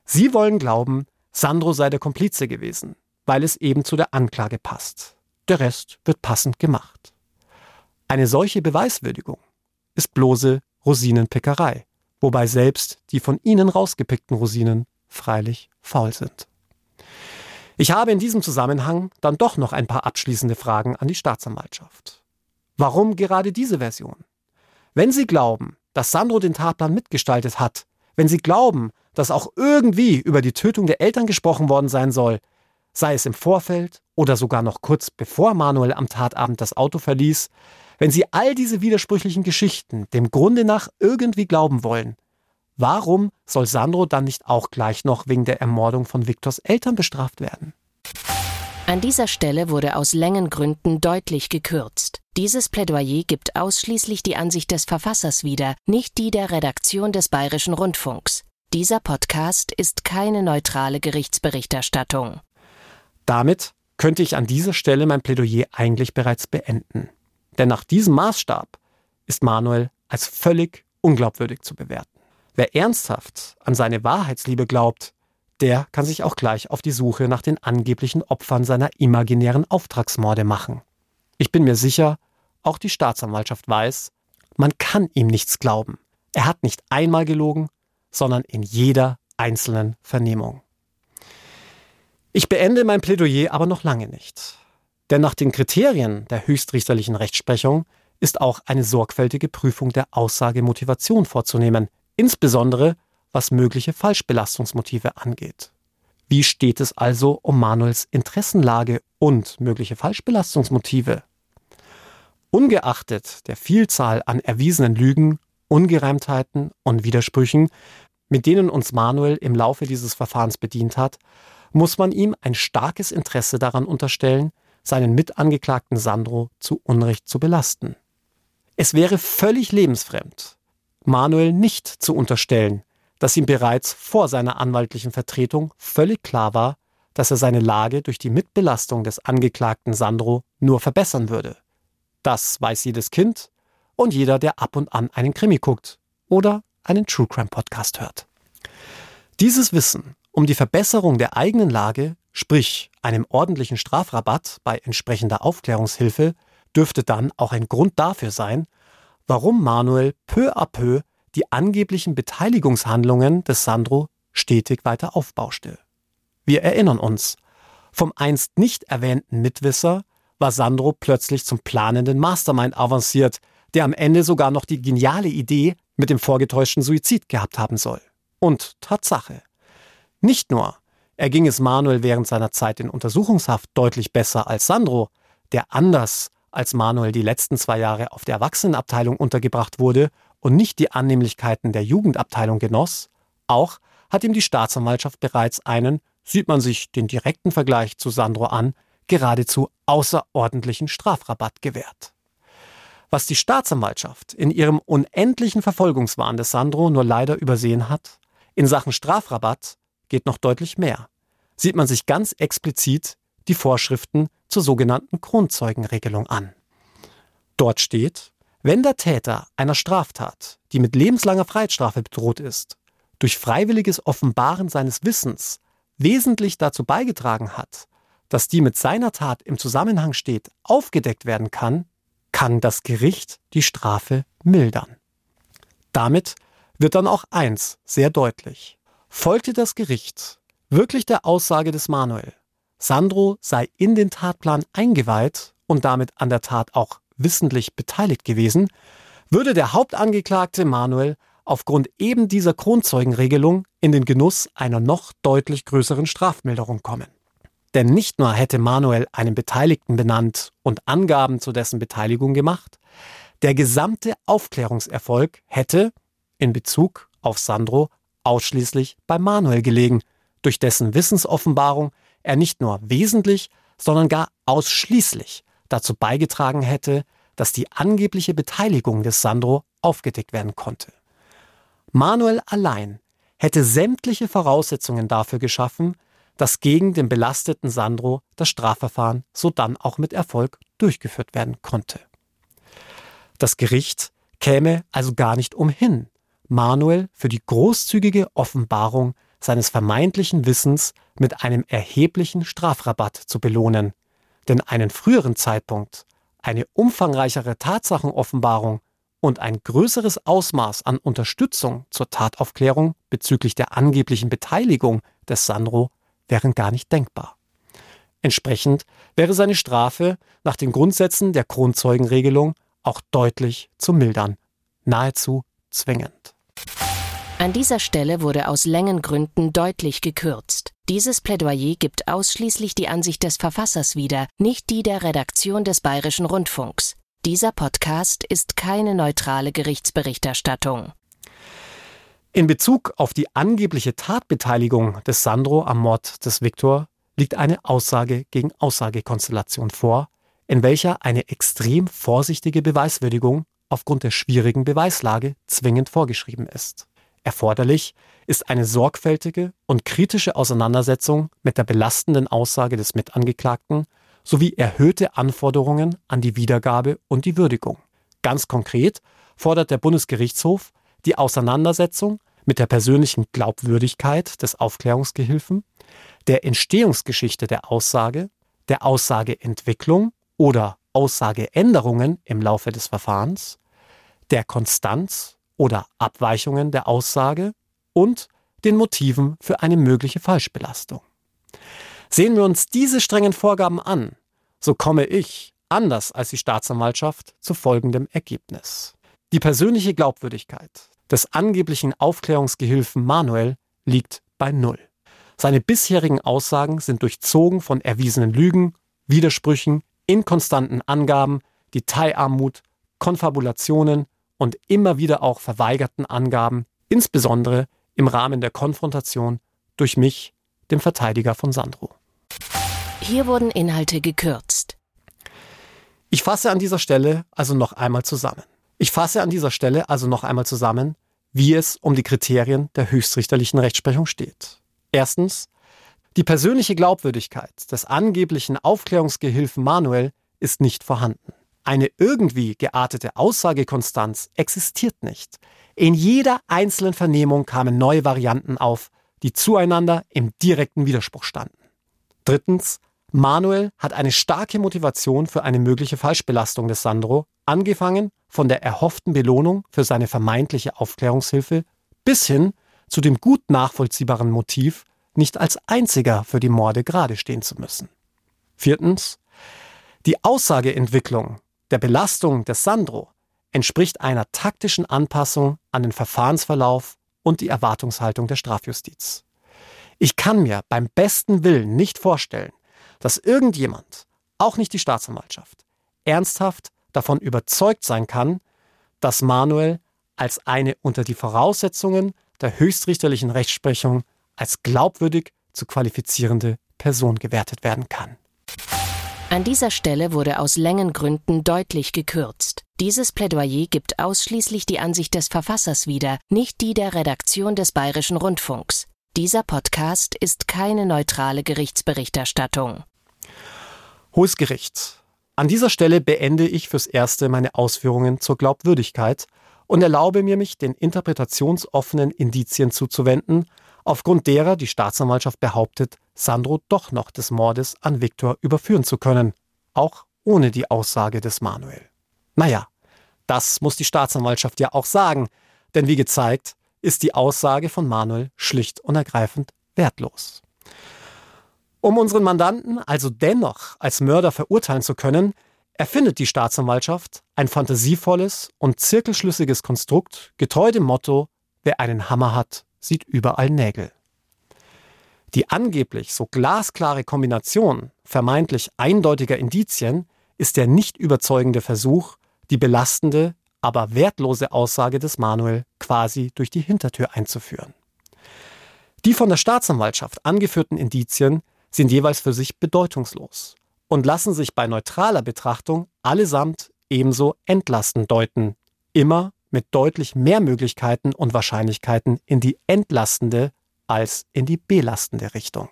Sie wollen glauben, Sandro sei der Komplize gewesen, weil es eben zu der Anklage passt. Der Rest wird passend gemacht. Eine solche Beweiswürdigung ist bloße Rosinenpickerei wobei selbst die von ihnen rausgepickten Rosinen freilich faul sind. Ich habe in diesem Zusammenhang dann doch noch ein paar abschließende Fragen an die Staatsanwaltschaft. Warum gerade diese Version? Wenn Sie glauben, dass Sandro den Tatplan mitgestaltet hat, wenn Sie glauben, dass auch irgendwie über die Tötung der Eltern gesprochen worden sein soll, sei es im Vorfeld oder sogar noch kurz bevor Manuel am Tatabend das Auto verließ, wenn Sie all diese widersprüchlichen Geschichten dem Grunde nach irgendwie glauben wollen, warum soll Sandro dann nicht auch gleich noch wegen der Ermordung von Viktors Eltern bestraft werden? An dieser Stelle wurde aus Längengründen deutlich gekürzt. Dieses Plädoyer gibt ausschließlich die Ansicht des Verfassers wieder, nicht die der Redaktion des Bayerischen Rundfunks. Dieser Podcast ist keine neutrale Gerichtsberichterstattung. Damit könnte ich an dieser Stelle mein Plädoyer eigentlich bereits beenden. Denn nach diesem Maßstab ist Manuel als völlig unglaubwürdig zu bewerten. Wer ernsthaft an seine Wahrheitsliebe glaubt, der kann sich auch gleich auf die Suche nach den angeblichen Opfern seiner imaginären Auftragsmorde machen. Ich bin mir sicher, auch die Staatsanwaltschaft weiß, man kann ihm nichts glauben. Er hat nicht einmal gelogen, sondern in jeder einzelnen Vernehmung. Ich beende mein Plädoyer aber noch lange nicht. Denn nach den Kriterien der höchstrichterlichen Rechtsprechung ist auch eine sorgfältige Prüfung der Aussagemotivation vorzunehmen, insbesondere was mögliche Falschbelastungsmotive angeht. Wie steht es also um Manuels Interessenlage und mögliche Falschbelastungsmotive? Ungeachtet der Vielzahl an erwiesenen Lügen, Ungereimtheiten und Widersprüchen, mit denen uns Manuel im Laufe dieses Verfahrens bedient hat, muss man ihm ein starkes Interesse daran unterstellen, seinen Mitangeklagten Sandro zu Unrecht zu belasten. Es wäre völlig lebensfremd, Manuel nicht zu unterstellen, dass ihm bereits vor seiner anwaltlichen Vertretung völlig klar war, dass er seine Lage durch die Mitbelastung des Angeklagten Sandro nur verbessern würde. Das weiß jedes Kind und jeder, der ab und an einen Krimi guckt oder einen True Crime Podcast hört. Dieses Wissen um die Verbesserung der eigenen Lage, sprich einem ordentlichen Strafrabatt bei entsprechender Aufklärungshilfe, dürfte dann auch ein Grund dafür sein, warum Manuel peu à peu die angeblichen Beteiligungshandlungen des Sandro stetig weiter aufbauschte. Wir erinnern uns, vom einst nicht erwähnten Mitwisser war Sandro plötzlich zum planenden Mastermind avanciert, der am Ende sogar noch die geniale Idee mit dem vorgetäuschten Suizid gehabt haben soll. Und Tatsache. Nicht nur erging es Manuel während seiner Zeit in Untersuchungshaft deutlich besser als Sandro, der anders als Manuel die letzten zwei Jahre auf der Erwachsenenabteilung untergebracht wurde und nicht die Annehmlichkeiten der Jugendabteilung genoss, auch hat ihm die Staatsanwaltschaft bereits einen, sieht man sich den direkten Vergleich zu Sandro an, geradezu außerordentlichen Strafrabatt gewährt. Was die Staatsanwaltschaft in ihrem unendlichen Verfolgungswahn des Sandro nur leider übersehen hat, in Sachen Strafrabatt geht noch deutlich mehr. Sieht man sich ganz explizit die Vorschriften zur sogenannten Kronzeugenregelung an. Dort steht, wenn der Täter einer Straftat, die mit lebenslanger Freiheitsstrafe bedroht ist, durch freiwilliges Offenbaren seines Wissens wesentlich dazu beigetragen hat, dass die mit seiner Tat im Zusammenhang steht, aufgedeckt werden kann, kann das Gericht die Strafe mildern. Damit wird dann auch eins sehr deutlich. Folgte das Gericht wirklich der Aussage des Manuel, Sandro sei in den Tatplan eingeweiht und damit an der Tat auch wissentlich beteiligt gewesen, würde der Hauptangeklagte Manuel aufgrund eben dieser Kronzeugenregelung in den Genuss einer noch deutlich größeren Strafmilderung kommen. Denn nicht nur hätte Manuel einen Beteiligten benannt und Angaben zu dessen Beteiligung gemacht, der gesamte Aufklärungserfolg hätte in Bezug auf Sandro ausschließlich bei Manuel gelegen, durch dessen Wissensoffenbarung er nicht nur wesentlich, sondern gar ausschließlich dazu beigetragen hätte, dass die angebliche Beteiligung des Sandro aufgedeckt werden konnte. Manuel allein hätte sämtliche Voraussetzungen dafür geschaffen, dass gegen den belasteten Sandro das Strafverfahren sodann auch mit Erfolg durchgeführt werden konnte. Das Gericht käme also gar nicht umhin, Manuel für die großzügige Offenbarung seines vermeintlichen Wissens mit einem erheblichen Strafrabatt zu belohnen. Denn einen früheren Zeitpunkt, eine umfangreichere Tatsachenoffenbarung und ein größeres Ausmaß an Unterstützung zur Tataufklärung bezüglich der angeblichen Beteiligung des Sandro wären gar nicht denkbar. Entsprechend wäre seine Strafe nach den Grundsätzen der Kronzeugenregelung auch deutlich zu mildern, nahezu zwingend. An dieser Stelle wurde aus Längengründen deutlich gekürzt. Dieses Plädoyer gibt ausschließlich die Ansicht des Verfassers wieder, nicht die der Redaktion des Bayerischen Rundfunks. Dieser Podcast ist keine neutrale Gerichtsberichterstattung. In Bezug auf die angebliche Tatbeteiligung des Sandro am Mord des Viktor liegt eine Aussage gegen Aussagekonstellation vor, in welcher eine extrem vorsichtige Beweiswürdigung aufgrund der schwierigen Beweislage zwingend vorgeschrieben ist. Erforderlich ist eine sorgfältige und kritische Auseinandersetzung mit der belastenden Aussage des Mitangeklagten sowie erhöhte Anforderungen an die Wiedergabe und die Würdigung. Ganz konkret fordert der Bundesgerichtshof die Auseinandersetzung mit der persönlichen Glaubwürdigkeit des Aufklärungsgehilfen, der Entstehungsgeschichte der Aussage, der Aussageentwicklung oder Aussageänderungen im Laufe des Verfahrens, der Konstanz oder Abweichungen der Aussage und den Motiven für eine mögliche Falschbelastung. Sehen wir uns diese strengen Vorgaben an, so komme ich, anders als die Staatsanwaltschaft, zu folgendem Ergebnis. Die persönliche Glaubwürdigkeit des angeblichen Aufklärungsgehilfen Manuel liegt bei Null. Seine bisherigen Aussagen sind durchzogen von erwiesenen Lügen, Widersprüchen, inkonstanten Angaben, Detailarmut, Konfabulationen und immer wieder auch verweigerten Angaben, insbesondere im Rahmen der Konfrontation durch mich, dem Verteidiger von Sandro. Hier wurden Inhalte gekürzt. Ich fasse an dieser Stelle also noch einmal zusammen. Ich fasse an dieser Stelle also noch einmal zusammen, wie es um die Kriterien der höchstrichterlichen Rechtsprechung steht. Erstens, die persönliche Glaubwürdigkeit des angeblichen Aufklärungsgehilfen Manuel ist nicht vorhanden. Eine irgendwie geartete Aussagekonstanz existiert nicht. In jeder einzelnen Vernehmung kamen neue Varianten auf, die zueinander im direkten Widerspruch standen. Drittens, Manuel hat eine starke Motivation für eine mögliche Falschbelastung des Sandro, angefangen von der erhofften Belohnung für seine vermeintliche Aufklärungshilfe bis hin zu dem gut nachvollziehbaren Motiv, nicht als einziger für die Morde gerade stehen zu müssen. Viertens. Die Aussageentwicklung der Belastung des Sandro entspricht einer taktischen Anpassung an den Verfahrensverlauf und die Erwartungshaltung der Strafjustiz. Ich kann mir beim besten Willen nicht vorstellen, dass irgendjemand, auch nicht die Staatsanwaltschaft, ernsthaft davon überzeugt sein kann, dass Manuel als eine unter die Voraussetzungen der höchstrichterlichen Rechtsprechung als glaubwürdig zu qualifizierende Person gewertet werden kann. An dieser Stelle wurde aus Längengründen deutlich gekürzt. Dieses Plädoyer gibt ausschließlich die Ansicht des Verfassers wieder, nicht die der Redaktion des Bayerischen Rundfunks. Dieser Podcast ist keine neutrale Gerichtsberichterstattung. Hohes Gericht. An dieser Stelle beende ich fürs Erste meine Ausführungen zur Glaubwürdigkeit und erlaube mir, mich den interpretationsoffenen Indizien zuzuwenden, aufgrund derer die Staatsanwaltschaft behauptet, Sandro doch noch des Mordes an Viktor überführen zu können, auch ohne die Aussage des Manuel. Naja, das muss die Staatsanwaltschaft ja auch sagen, denn wie gezeigt, ist die Aussage von Manuel schlicht und ergreifend wertlos. Um unseren Mandanten also dennoch als Mörder verurteilen zu können, erfindet die Staatsanwaltschaft ein fantasievolles und zirkelschlüssiges Konstrukt, getreu dem Motto, wer einen Hammer hat, sieht überall Nägel. Die angeblich so glasklare Kombination vermeintlich eindeutiger Indizien ist der nicht überzeugende Versuch, die belastende, aber wertlose Aussage des Manuel quasi durch die Hintertür einzuführen. Die von der Staatsanwaltschaft angeführten Indizien sind jeweils für sich bedeutungslos und lassen sich bei neutraler Betrachtung allesamt ebenso entlastend deuten, immer mit deutlich mehr Möglichkeiten und Wahrscheinlichkeiten in die entlastende als in die belastende Richtung.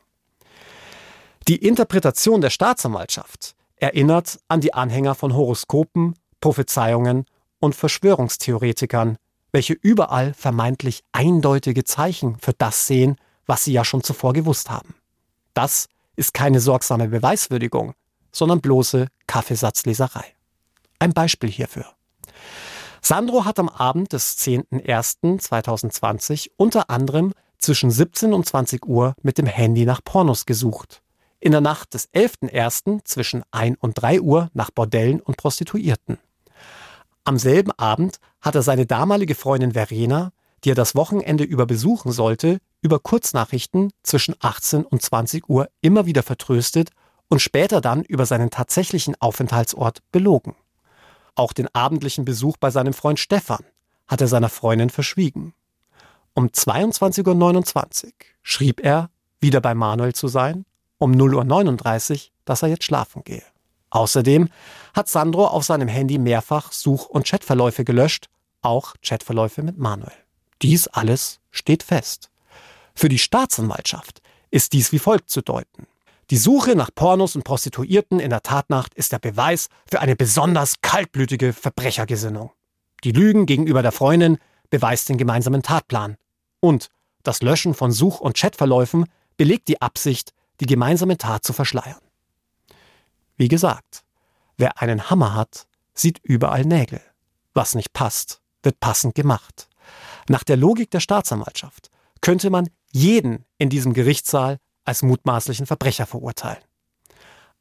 Die Interpretation der Staatsanwaltschaft erinnert an die Anhänger von Horoskopen, Prophezeiungen und Verschwörungstheoretikern, welche überall vermeintlich eindeutige Zeichen für das sehen, was sie ja schon zuvor gewusst haben. Das ist keine sorgsame Beweiswürdigung, sondern bloße Kaffeesatzleserei. Ein Beispiel hierfür. Sandro hat am Abend des 10.01.2020 unter anderem zwischen 17 und 20 Uhr mit dem Handy nach Pornos gesucht. In der Nacht des 11.01. zwischen 1 und 3 Uhr nach Bordellen und Prostituierten. Am selben Abend hat er seine damalige Freundin Verena, die er das Wochenende über besuchen sollte, über Kurznachrichten zwischen 18 und 20 Uhr immer wieder vertröstet und später dann über seinen tatsächlichen Aufenthaltsort belogen. Auch den abendlichen Besuch bei seinem Freund Stefan hat er seiner Freundin verschwiegen. Um 22.29 Uhr schrieb er, wieder bei Manuel zu sein, um 0.39 Uhr, dass er jetzt schlafen gehe. Außerdem hat Sandro auf seinem Handy mehrfach Such- und Chatverläufe gelöscht, auch Chatverläufe mit Manuel. Dies alles steht fest. Für die Staatsanwaltschaft ist dies wie folgt zu deuten. Die Suche nach Pornos und Prostituierten in der Tatnacht ist der Beweis für eine besonders kaltblütige Verbrechergesinnung. Die Lügen gegenüber der Freundin beweist den gemeinsamen Tatplan. Und das Löschen von Such- und Chatverläufen belegt die Absicht, die gemeinsame Tat zu verschleiern. Wie gesagt, wer einen Hammer hat, sieht überall Nägel. Was nicht passt, wird passend gemacht. Nach der Logik der Staatsanwaltschaft könnte man jeden in diesem Gerichtssaal als mutmaßlichen Verbrecher verurteilen.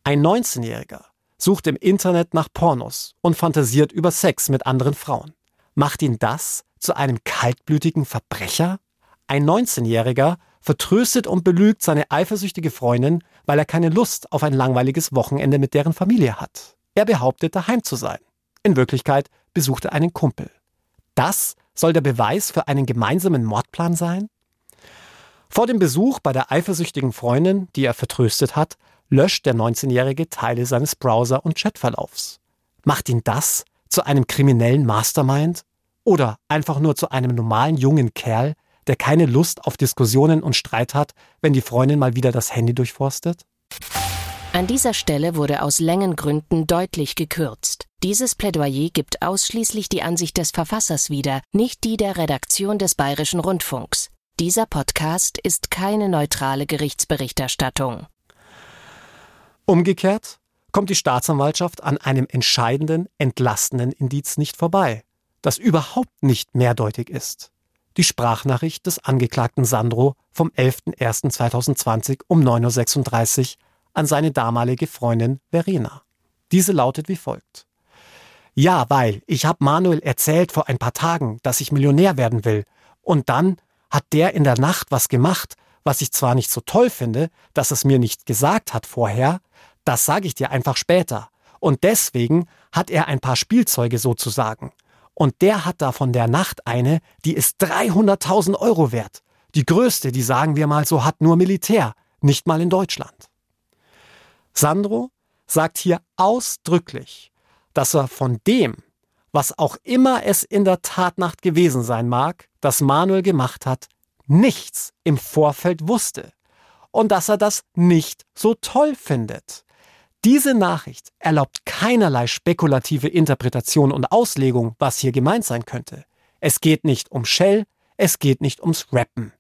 Ein 19-Jähriger sucht im Internet nach Pornos und fantasiert über Sex mit anderen Frauen. Macht ihn das zu einem kaltblütigen Verbrecher? Ein 19-Jähriger vertröstet und belügt seine eifersüchtige Freundin, weil er keine Lust auf ein langweiliges Wochenende mit deren Familie hat. Er behauptet, daheim zu sein. In Wirklichkeit besucht er einen Kumpel. Das soll der Beweis für einen gemeinsamen Mordplan sein? Vor dem Besuch bei der eifersüchtigen Freundin, die er vertröstet hat, löscht der 19-Jährige Teile seines Browser- und Chatverlaufs. Macht ihn das zu einem kriminellen Mastermind? Oder einfach nur zu einem normalen jungen Kerl, der keine Lust auf Diskussionen und Streit hat, wenn die Freundin mal wieder das Handy durchforstet? An dieser Stelle wurde aus Längengründen deutlich gekürzt. Dieses Plädoyer gibt ausschließlich die Ansicht des Verfassers wieder, nicht die der Redaktion des Bayerischen Rundfunks. Dieser Podcast ist keine neutrale Gerichtsberichterstattung. Umgekehrt kommt die Staatsanwaltschaft an einem entscheidenden, entlastenden Indiz nicht vorbei, das überhaupt nicht mehrdeutig ist. Die Sprachnachricht des Angeklagten Sandro vom 11.01.2020 um 9.36 Uhr an seine damalige Freundin Verena. Diese lautet wie folgt. Ja, weil ich habe Manuel erzählt vor ein paar Tagen, dass ich Millionär werden will. Und dann hat der in der Nacht was gemacht, was ich zwar nicht so toll finde, dass es mir nicht gesagt hat vorher, das sage ich dir einfach später. Und deswegen hat er ein paar Spielzeuge sozusagen. Und der hat da von der Nacht eine, die ist 300.000 Euro wert. Die größte, die sagen wir mal so, hat nur Militär, nicht mal in Deutschland. Sandro sagt hier ausdrücklich, dass er von dem, was auch immer es in der Tatnacht gewesen sein mag, das Manuel gemacht hat, nichts im Vorfeld wusste und dass er das nicht so toll findet. Diese Nachricht erlaubt keinerlei spekulative Interpretation und Auslegung, was hier gemeint sein könnte. Es geht nicht um Shell, es geht nicht ums Rappen.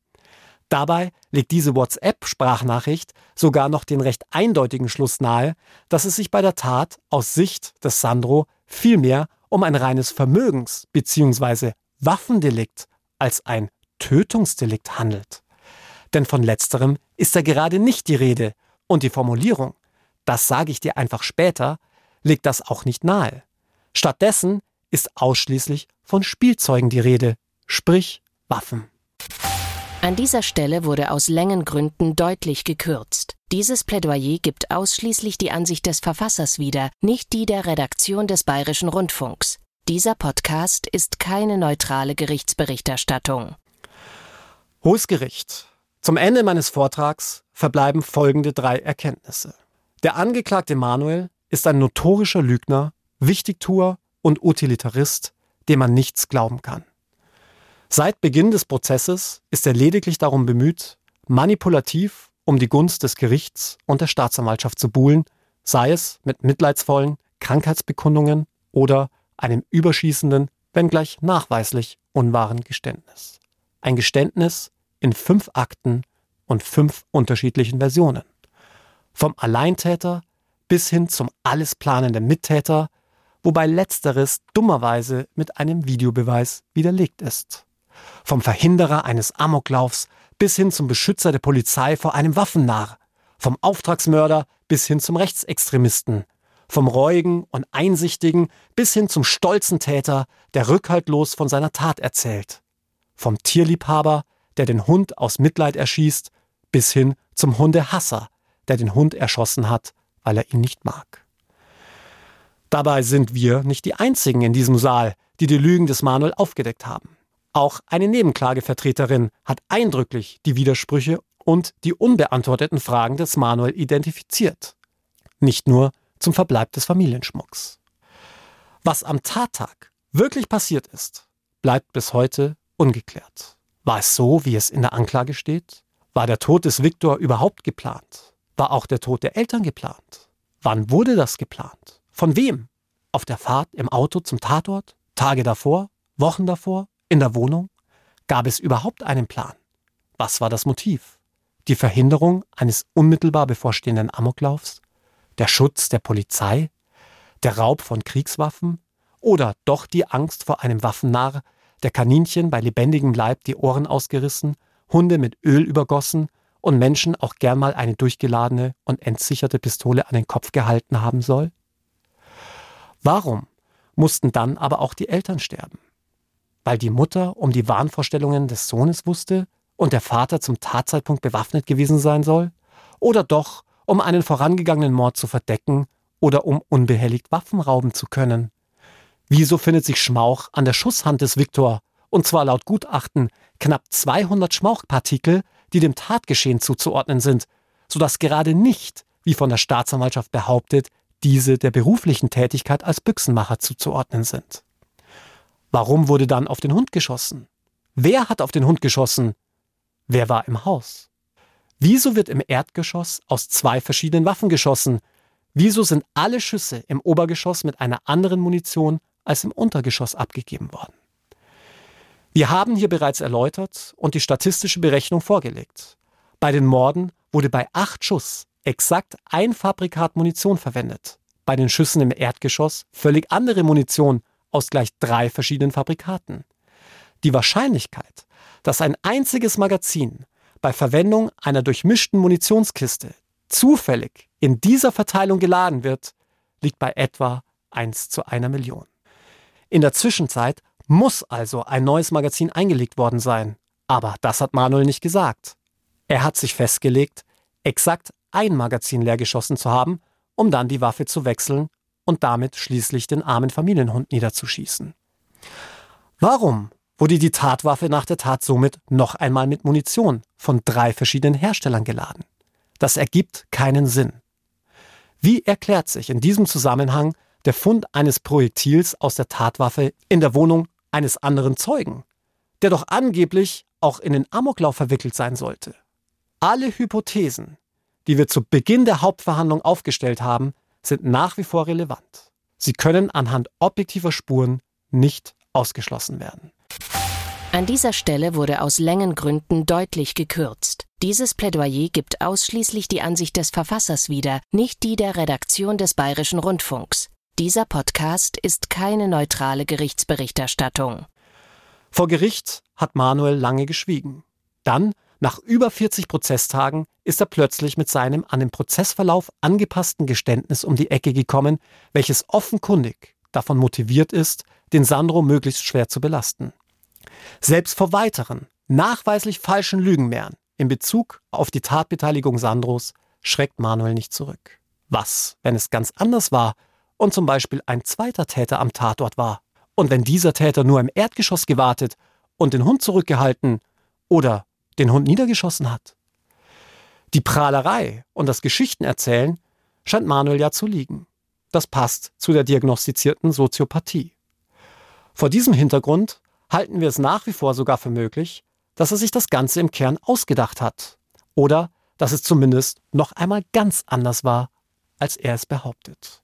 Dabei legt diese WhatsApp-Sprachnachricht sogar noch den recht eindeutigen Schluss nahe, dass es sich bei der Tat aus Sicht des Sandro vielmehr um ein reines Vermögens- bzw. Waffendelikt als ein Tötungsdelikt handelt. Denn von letzterem ist ja gerade nicht die Rede und die Formulierung, das sage ich dir einfach später, legt das auch nicht nahe. Stattdessen ist ausschließlich von Spielzeugen die Rede, sprich Waffen. An dieser Stelle wurde aus Längengründen deutlich gekürzt. Dieses Plädoyer gibt ausschließlich die Ansicht des Verfassers wieder, nicht die der Redaktion des Bayerischen Rundfunks. Dieser Podcast ist keine neutrale Gerichtsberichterstattung. Hohes Gericht. Zum Ende meines Vortrags verbleiben folgende drei Erkenntnisse. Der Angeklagte Manuel ist ein notorischer Lügner, Wichtigtuer und Utilitarist, dem man nichts glauben kann. Seit Beginn des Prozesses ist er lediglich darum bemüht, manipulativ um die Gunst des Gerichts und der Staatsanwaltschaft zu buhlen, sei es mit mitleidsvollen Krankheitsbekundungen oder einem überschießenden, wenngleich nachweislich unwahren Geständnis. Ein Geständnis in fünf Akten und fünf unterschiedlichen Versionen. Vom Alleintäter bis hin zum alles planenden Mittäter, wobei letzteres dummerweise mit einem Videobeweis widerlegt ist. Vom Verhinderer eines Amoklaufs bis hin zum Beschützer der Polizei vor einem Waffennarr, vom Auftragsmörder bis hin zum Rechtsextremisten, vom reuigen und einsichtigen bis hin zum stolzen Täter, der rückhaltlos von seiner Tat erzählt, vom Tierliebhaber, der den Hund aus Mitleid erschießt, bis hin zum Hundehasser, der den Hund erschossen hat, weil er ihn nicht mag. Dabei sind wir nicht die Einzigen in diesem Saal, die die Lügen des Manuel aufgedeckt haben. Auch eine Nebenklagevertreterin hat eindrücklich die Widersprüche und die unbeantworteten Fragen des Manuel identifiziert. Nicht nur zum Verbleib des Familienschmucks. Was am Tattag wirklich passiert ist, bleibt bis heute ungeklärt. War es so, wie es in der Anklage steht? War der Tod des Viktor überhaupt geplant? War auch der Tod der Eltern geplant? Wann wurde das geplant? Von wem? Auf der Fahrt im Auto zum Tatort? Tage davor? Wochen davor? In der Wohnung? Gab es überhaupt einen Plan? Was war das Motiv? Die Verhinderung eines unmittelbar bevorstehenden Amoklaufs? Der Schutz der Polizei? Der Raub von Kriegswaffen? Oder doch die Angst vor einem Waffennarr, der Kaninchen bei lebendigem Leib die Ohren ausgerissen, Hunde mit Öl übergossen und Menschen auch gern mal eine durchgeladene und entsicherte Pistole an den Kopf gehalten haben soll? Warum mussten dann aber auch die Eltern sterben? Weil die Mutter um die Wahnvorstellungen des Sohnes wusste und der Vater zum Tatzeitpunkt bewaffnet gewesen sein soll? Oder doch, um einen vorangegangenen Mord zu verdecken oder um unbehelligt Waffen rauben zu können? Wieso findet sich Schmauch an der Schusshand des Viktor? Und zwar laut Gutachten knapp 200 Schmauchpartikel, die dem Tatgeschehen zuzuordnen sind, sodass gerade nicht, wie von der Staatsanwaltschaft behauptet, diese der beruflichen Tätigkeit als Büchsenmacher zuzuordnen sind. Warum wurde dann auf den Hund geschossen? Wer hat auf den Hund geschossen? Wer war im Haus? Wieso wird im Erdgeschoss aus zwei verschiedenen Waffen geschossen? Wieso sind alle Schüsse im Obergeschoss mit einer anderen Munition als im Untergeschoss abgegeben worden? Wir haben hier bereits erläutert und die statistische Berechnung vorgelegt. Bei den Morden wurde bei acht Schuss exakt ein Fabrikat Munition verwendet. Bei den Schüssen im Erdgeschoss völlig andere Munition aus gleich drei verschiedenen Fabrikaten. Die Wahrscheinlichkeit, dass ein einziges Magazin bei Verwendung einer durchmischten Munitionskiste zufällig in dieser Verteilung geladen wird, liegt bei etwa 1 zu einer Million. In der Zwischenzeit muss also ein neues Magazin eingelegt worden sein. Aber das hat Manuel nicht gesagt. Er hat sich festgelegt, exakt ein Magazin leergeschossen zu haben, um dann die Waffe zu wechseln und damit schließlich den armen Familienhund niederzuschießen. Warum wurde die Tatwaffe nach der Tat somit noch einmal mit Munition von drei verschiedenen Herstellern geladen. Das ergibt keinen Sinn. Wie erklärt sich in diesem Zusammenhang der Fund eines Projektils aus der Tatwaffe in der Wohnung eines anderen Zeugen, der doch angeblich auch in den Amoklauf verwickelt sein sollte? Alle Hypothesen, die wir zu Beginn der Hauptverhandlung aufgestellt haben, sind nach wie vor relevant. Sie können anhand objektiver Spuren nicht ausgeschlossen werden. An dieser Stelle wurde aus Längengründen deutlich gekürzt. Dieses Plädoyer gibt ausschließlich die Ansicht des Verfassers wieder, nicht die der Redaktion des Bayerischen Rundfunks. Dieser Podcast ist keine neutrale Gerichtsberichterstattung. Vor Gericht hat Manuel lange geschwiegen. Dann, nach über 40 Prozesstagen, ist er plötzlich mit seinem an den Prozessverlauf angepassten Geständnis um die Ecke gekommen, welches offenkundig davon motiviert ist, den Sandro möglichst schwer zu belasten. Selbst vor weiteren, nachweislich falschen Lügenmehren in Bezug auf die Tatbeteiligung Sandros schreckt Manuel nicht zurück. Was, wenn es ganz anders war und zum Beispiel ein zweiter Täter am Tatort war? Und wenn dieser Täter nur im Erdgeschoss gewartet und den Hund zurückgehalten oder den Hund niedergeschossen hat? Die Prahlerei und das Geschichtenerzählen scheint Manuel ja zu liegen. Das passt zu der diagnostizierten Soziopathie. Vor diesem Hintergrund halten wir es nach wie vor sogar für möglich, dass er sich das Ganze im Kern ausgedacht hat. Oder dass es zumindest noch einmal ganz anders war, als er es behauptet.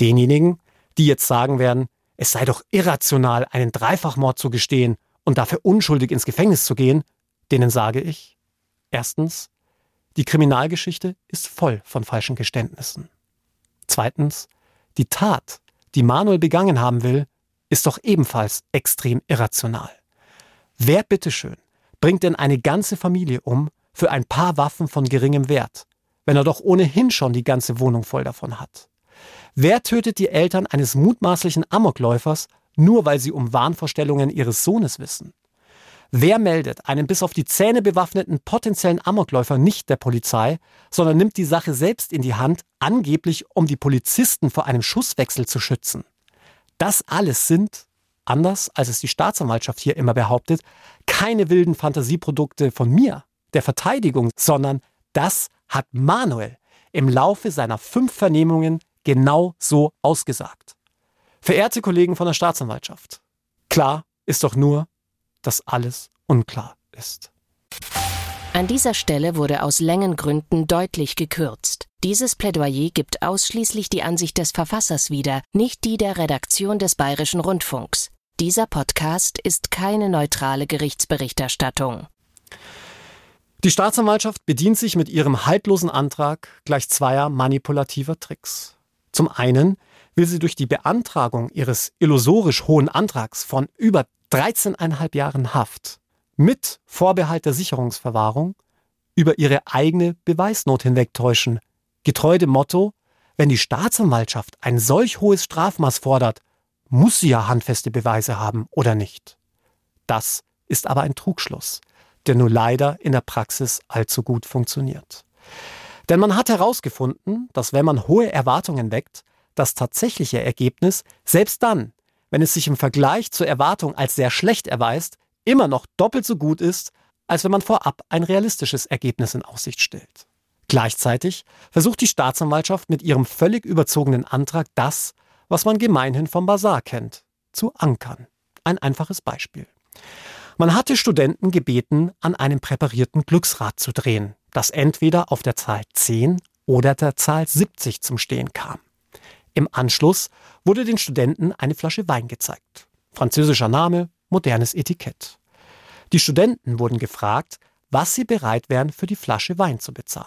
Denjenigen, die jetzt sagen werden, es sei doch irrational, einen Dreifachmord zu gestehen und dafür unschuldig ins Gefängnis zu gehen, denen sage ich, erstens, die Kriminalgeschichte ist voll von falschen Geständnissen. Zweitens, die Tat, die Manuel begangen haben will, ist doch ebenfalls extrem irrational. Wer bitteschön bringt denn eine ganze Familie um für ein paar Waffen von geringem Wert, wenn er doch ohnehin schon die ganze Wohnung voll davon hat? Wer tötet die Eltern eines mutmaßlichen Amokläufers, nur weil sie um Wahnvorstellungen ihres Sohnes wissen? Wer meldet einen bis auf die Zähne bewaffneten potenziellen Amokläufer nicht der Polizei, sondern nimmt die Sache selbst in die Hand, angeblich um die Polizisten vor einem Schusswechsel zu schützen? Das alles sind, anders als es die Staatsanwaltschaft hier immer behauptet, keine wilden Fantasieprodukte von mir, der Verteidigung, sondern das hat Manuel im Laufe seiner fünf Vernehmungen genau so ausgesagt. Verehrte Kollegen von der Staatsanwaltschaft, klar ist doch nur, dass alles unklar ist. An dieser Stelle wurde aus Längengründen deutlich gekürzt. Dieses Plädoyer gibt ausschließlich die Ansicht des Verfassers wieder, nicht die der Redaktion des Bayerischen Rundfunks. Dieser Podcast ist keine neutrale Gerichtsberichterstattung. Die Staatsanwaltschaft bedient sich mit ihrem haltlosen Antrag gleich zweier manipulativer Tricks. Zum einen will sie durch die Beantragung ihres illusorisch hohen Antrags von über 13,5 Jahren Haft mit Vorbehalt der Sicherungsverwahrung über ihre eigene Beweisnot hinwegtäuschen, getreu dem Motto, wenn die Staatsanwaltschaft ein solch hohes Strafmaß fordert, muss sie ja handfeste Beweise haben oder nicht. Das ist aber ein Trugschluss, der nur leider in der Praxis allzu gut funktioniert. Denn man hat herausgefunden, dass wenn man hohe Erwartungen weckt, das tatsächliche Ergebnis, selbst dann, wenn es sich im Vergleich zur Erwartung als sehr schlecht erweist, immer noch doppelt so gut ist, als wenn man vorab ein realistisches Ergebnis in Aussicht stellt. Gleichzeitig versucht die Staatsanwaltschaft mit ihrem völlig überzogenen Antrag das, was man gemeinhin vom Bazar kennt, zu ankern. Ein einfaches Beispiel. Man hatte Studenten gebeten, an einem präparierten Glücksrad zu drehen, das entweder auf der Zahl 10 oder der Zahl 70 zum Stehen kam. Im Anschluss wurde den Studenten eine Flasche Wein gezeigt. Französischer Name, modernes Etikett. Die Studenten wurden gefragt, was sie bereit wären, für die Flasche Wein zu bezahlen.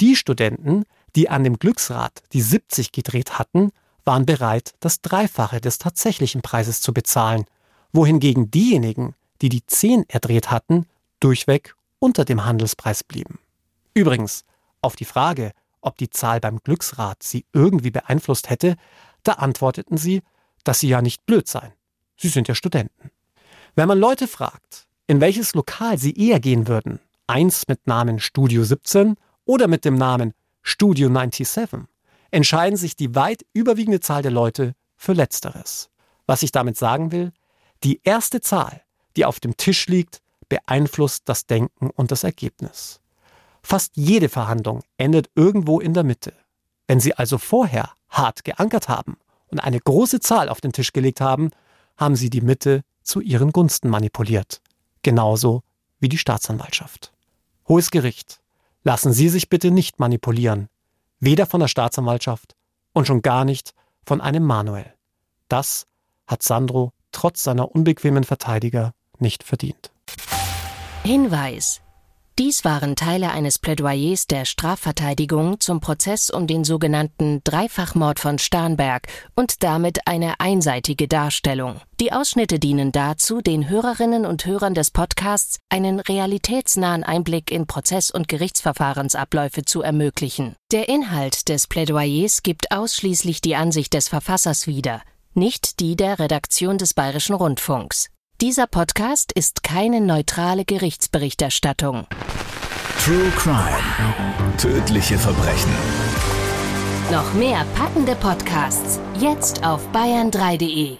Die Studenten, die an dem Glücksrad die 70 gedreht hatten, waren bereit, das Dreifache des tatsächlichen Preises zu bezahlen, wohingegen diejenigen, die die 10 erdreht hatten, durchweg unter dem Handelspreis blieben. Übrigens, auf die Frage, ob die Zahl beim Glücksrad sie irgendwie beeinflusst hätte, da antworteten sie, dass sie ja nicht blöd seien. Sie sind ja Studenten. Wenn man Leute fragt, in welches Lokal sie eher gehen würden, eins mit Namen Studio 17 oder mit dem Namen Studio 97, entscheiden sich die weit überwiegende Zahl der Leute für Letzteres. Was ich damit sagen will, die erste Zahl, die auf dem Tisch liegt, beeinflusst das Denken und das Ergebnis. Fast jede Verhandlung endet irgendwo in der Mitte. Wenn Sie also vorher hart geankert haben und eine große Zahl auf den Tisch gelegt haben, haben Sie die Mitte zu ihren Gunsten manipuliert. Genauso wie die Staatsanwaltschaft. Hohes Gericht, lassen Sie sich bitte nicht manipulieren. Weder von der Staatsanwaltschaft und schon gar nicht von einem Manuel. Das hat Sandro trotz seiner unbequemen Verteidiger nicht verdient. Hinweis. Dies waren Teile eines Plädoyers der Strafverteidigung zum Prozess um den sogenannten Dreifachmord von Starnberg und damit eine einseitige Darstellung. Die Ausschnitte dienen dazu, den Hörerinnen und Hörern des Podcasts einen realitätsnahen Einblick in Prozess- und Gerichtsverfahrensabläufe zu ermöglichen. Der Inhalt des Plädoyers gibt ausschließlich die Ansicht des Verfassers wieder, nicht die der Redaktion des Bayerischen Rundfunks. Dieser Podcast ist keine neutrale Gerichtsberichterstattung. True Crime. Tödliche Verbrechen. Noch mehr packende Podcasts jetzt auf bayern3.de.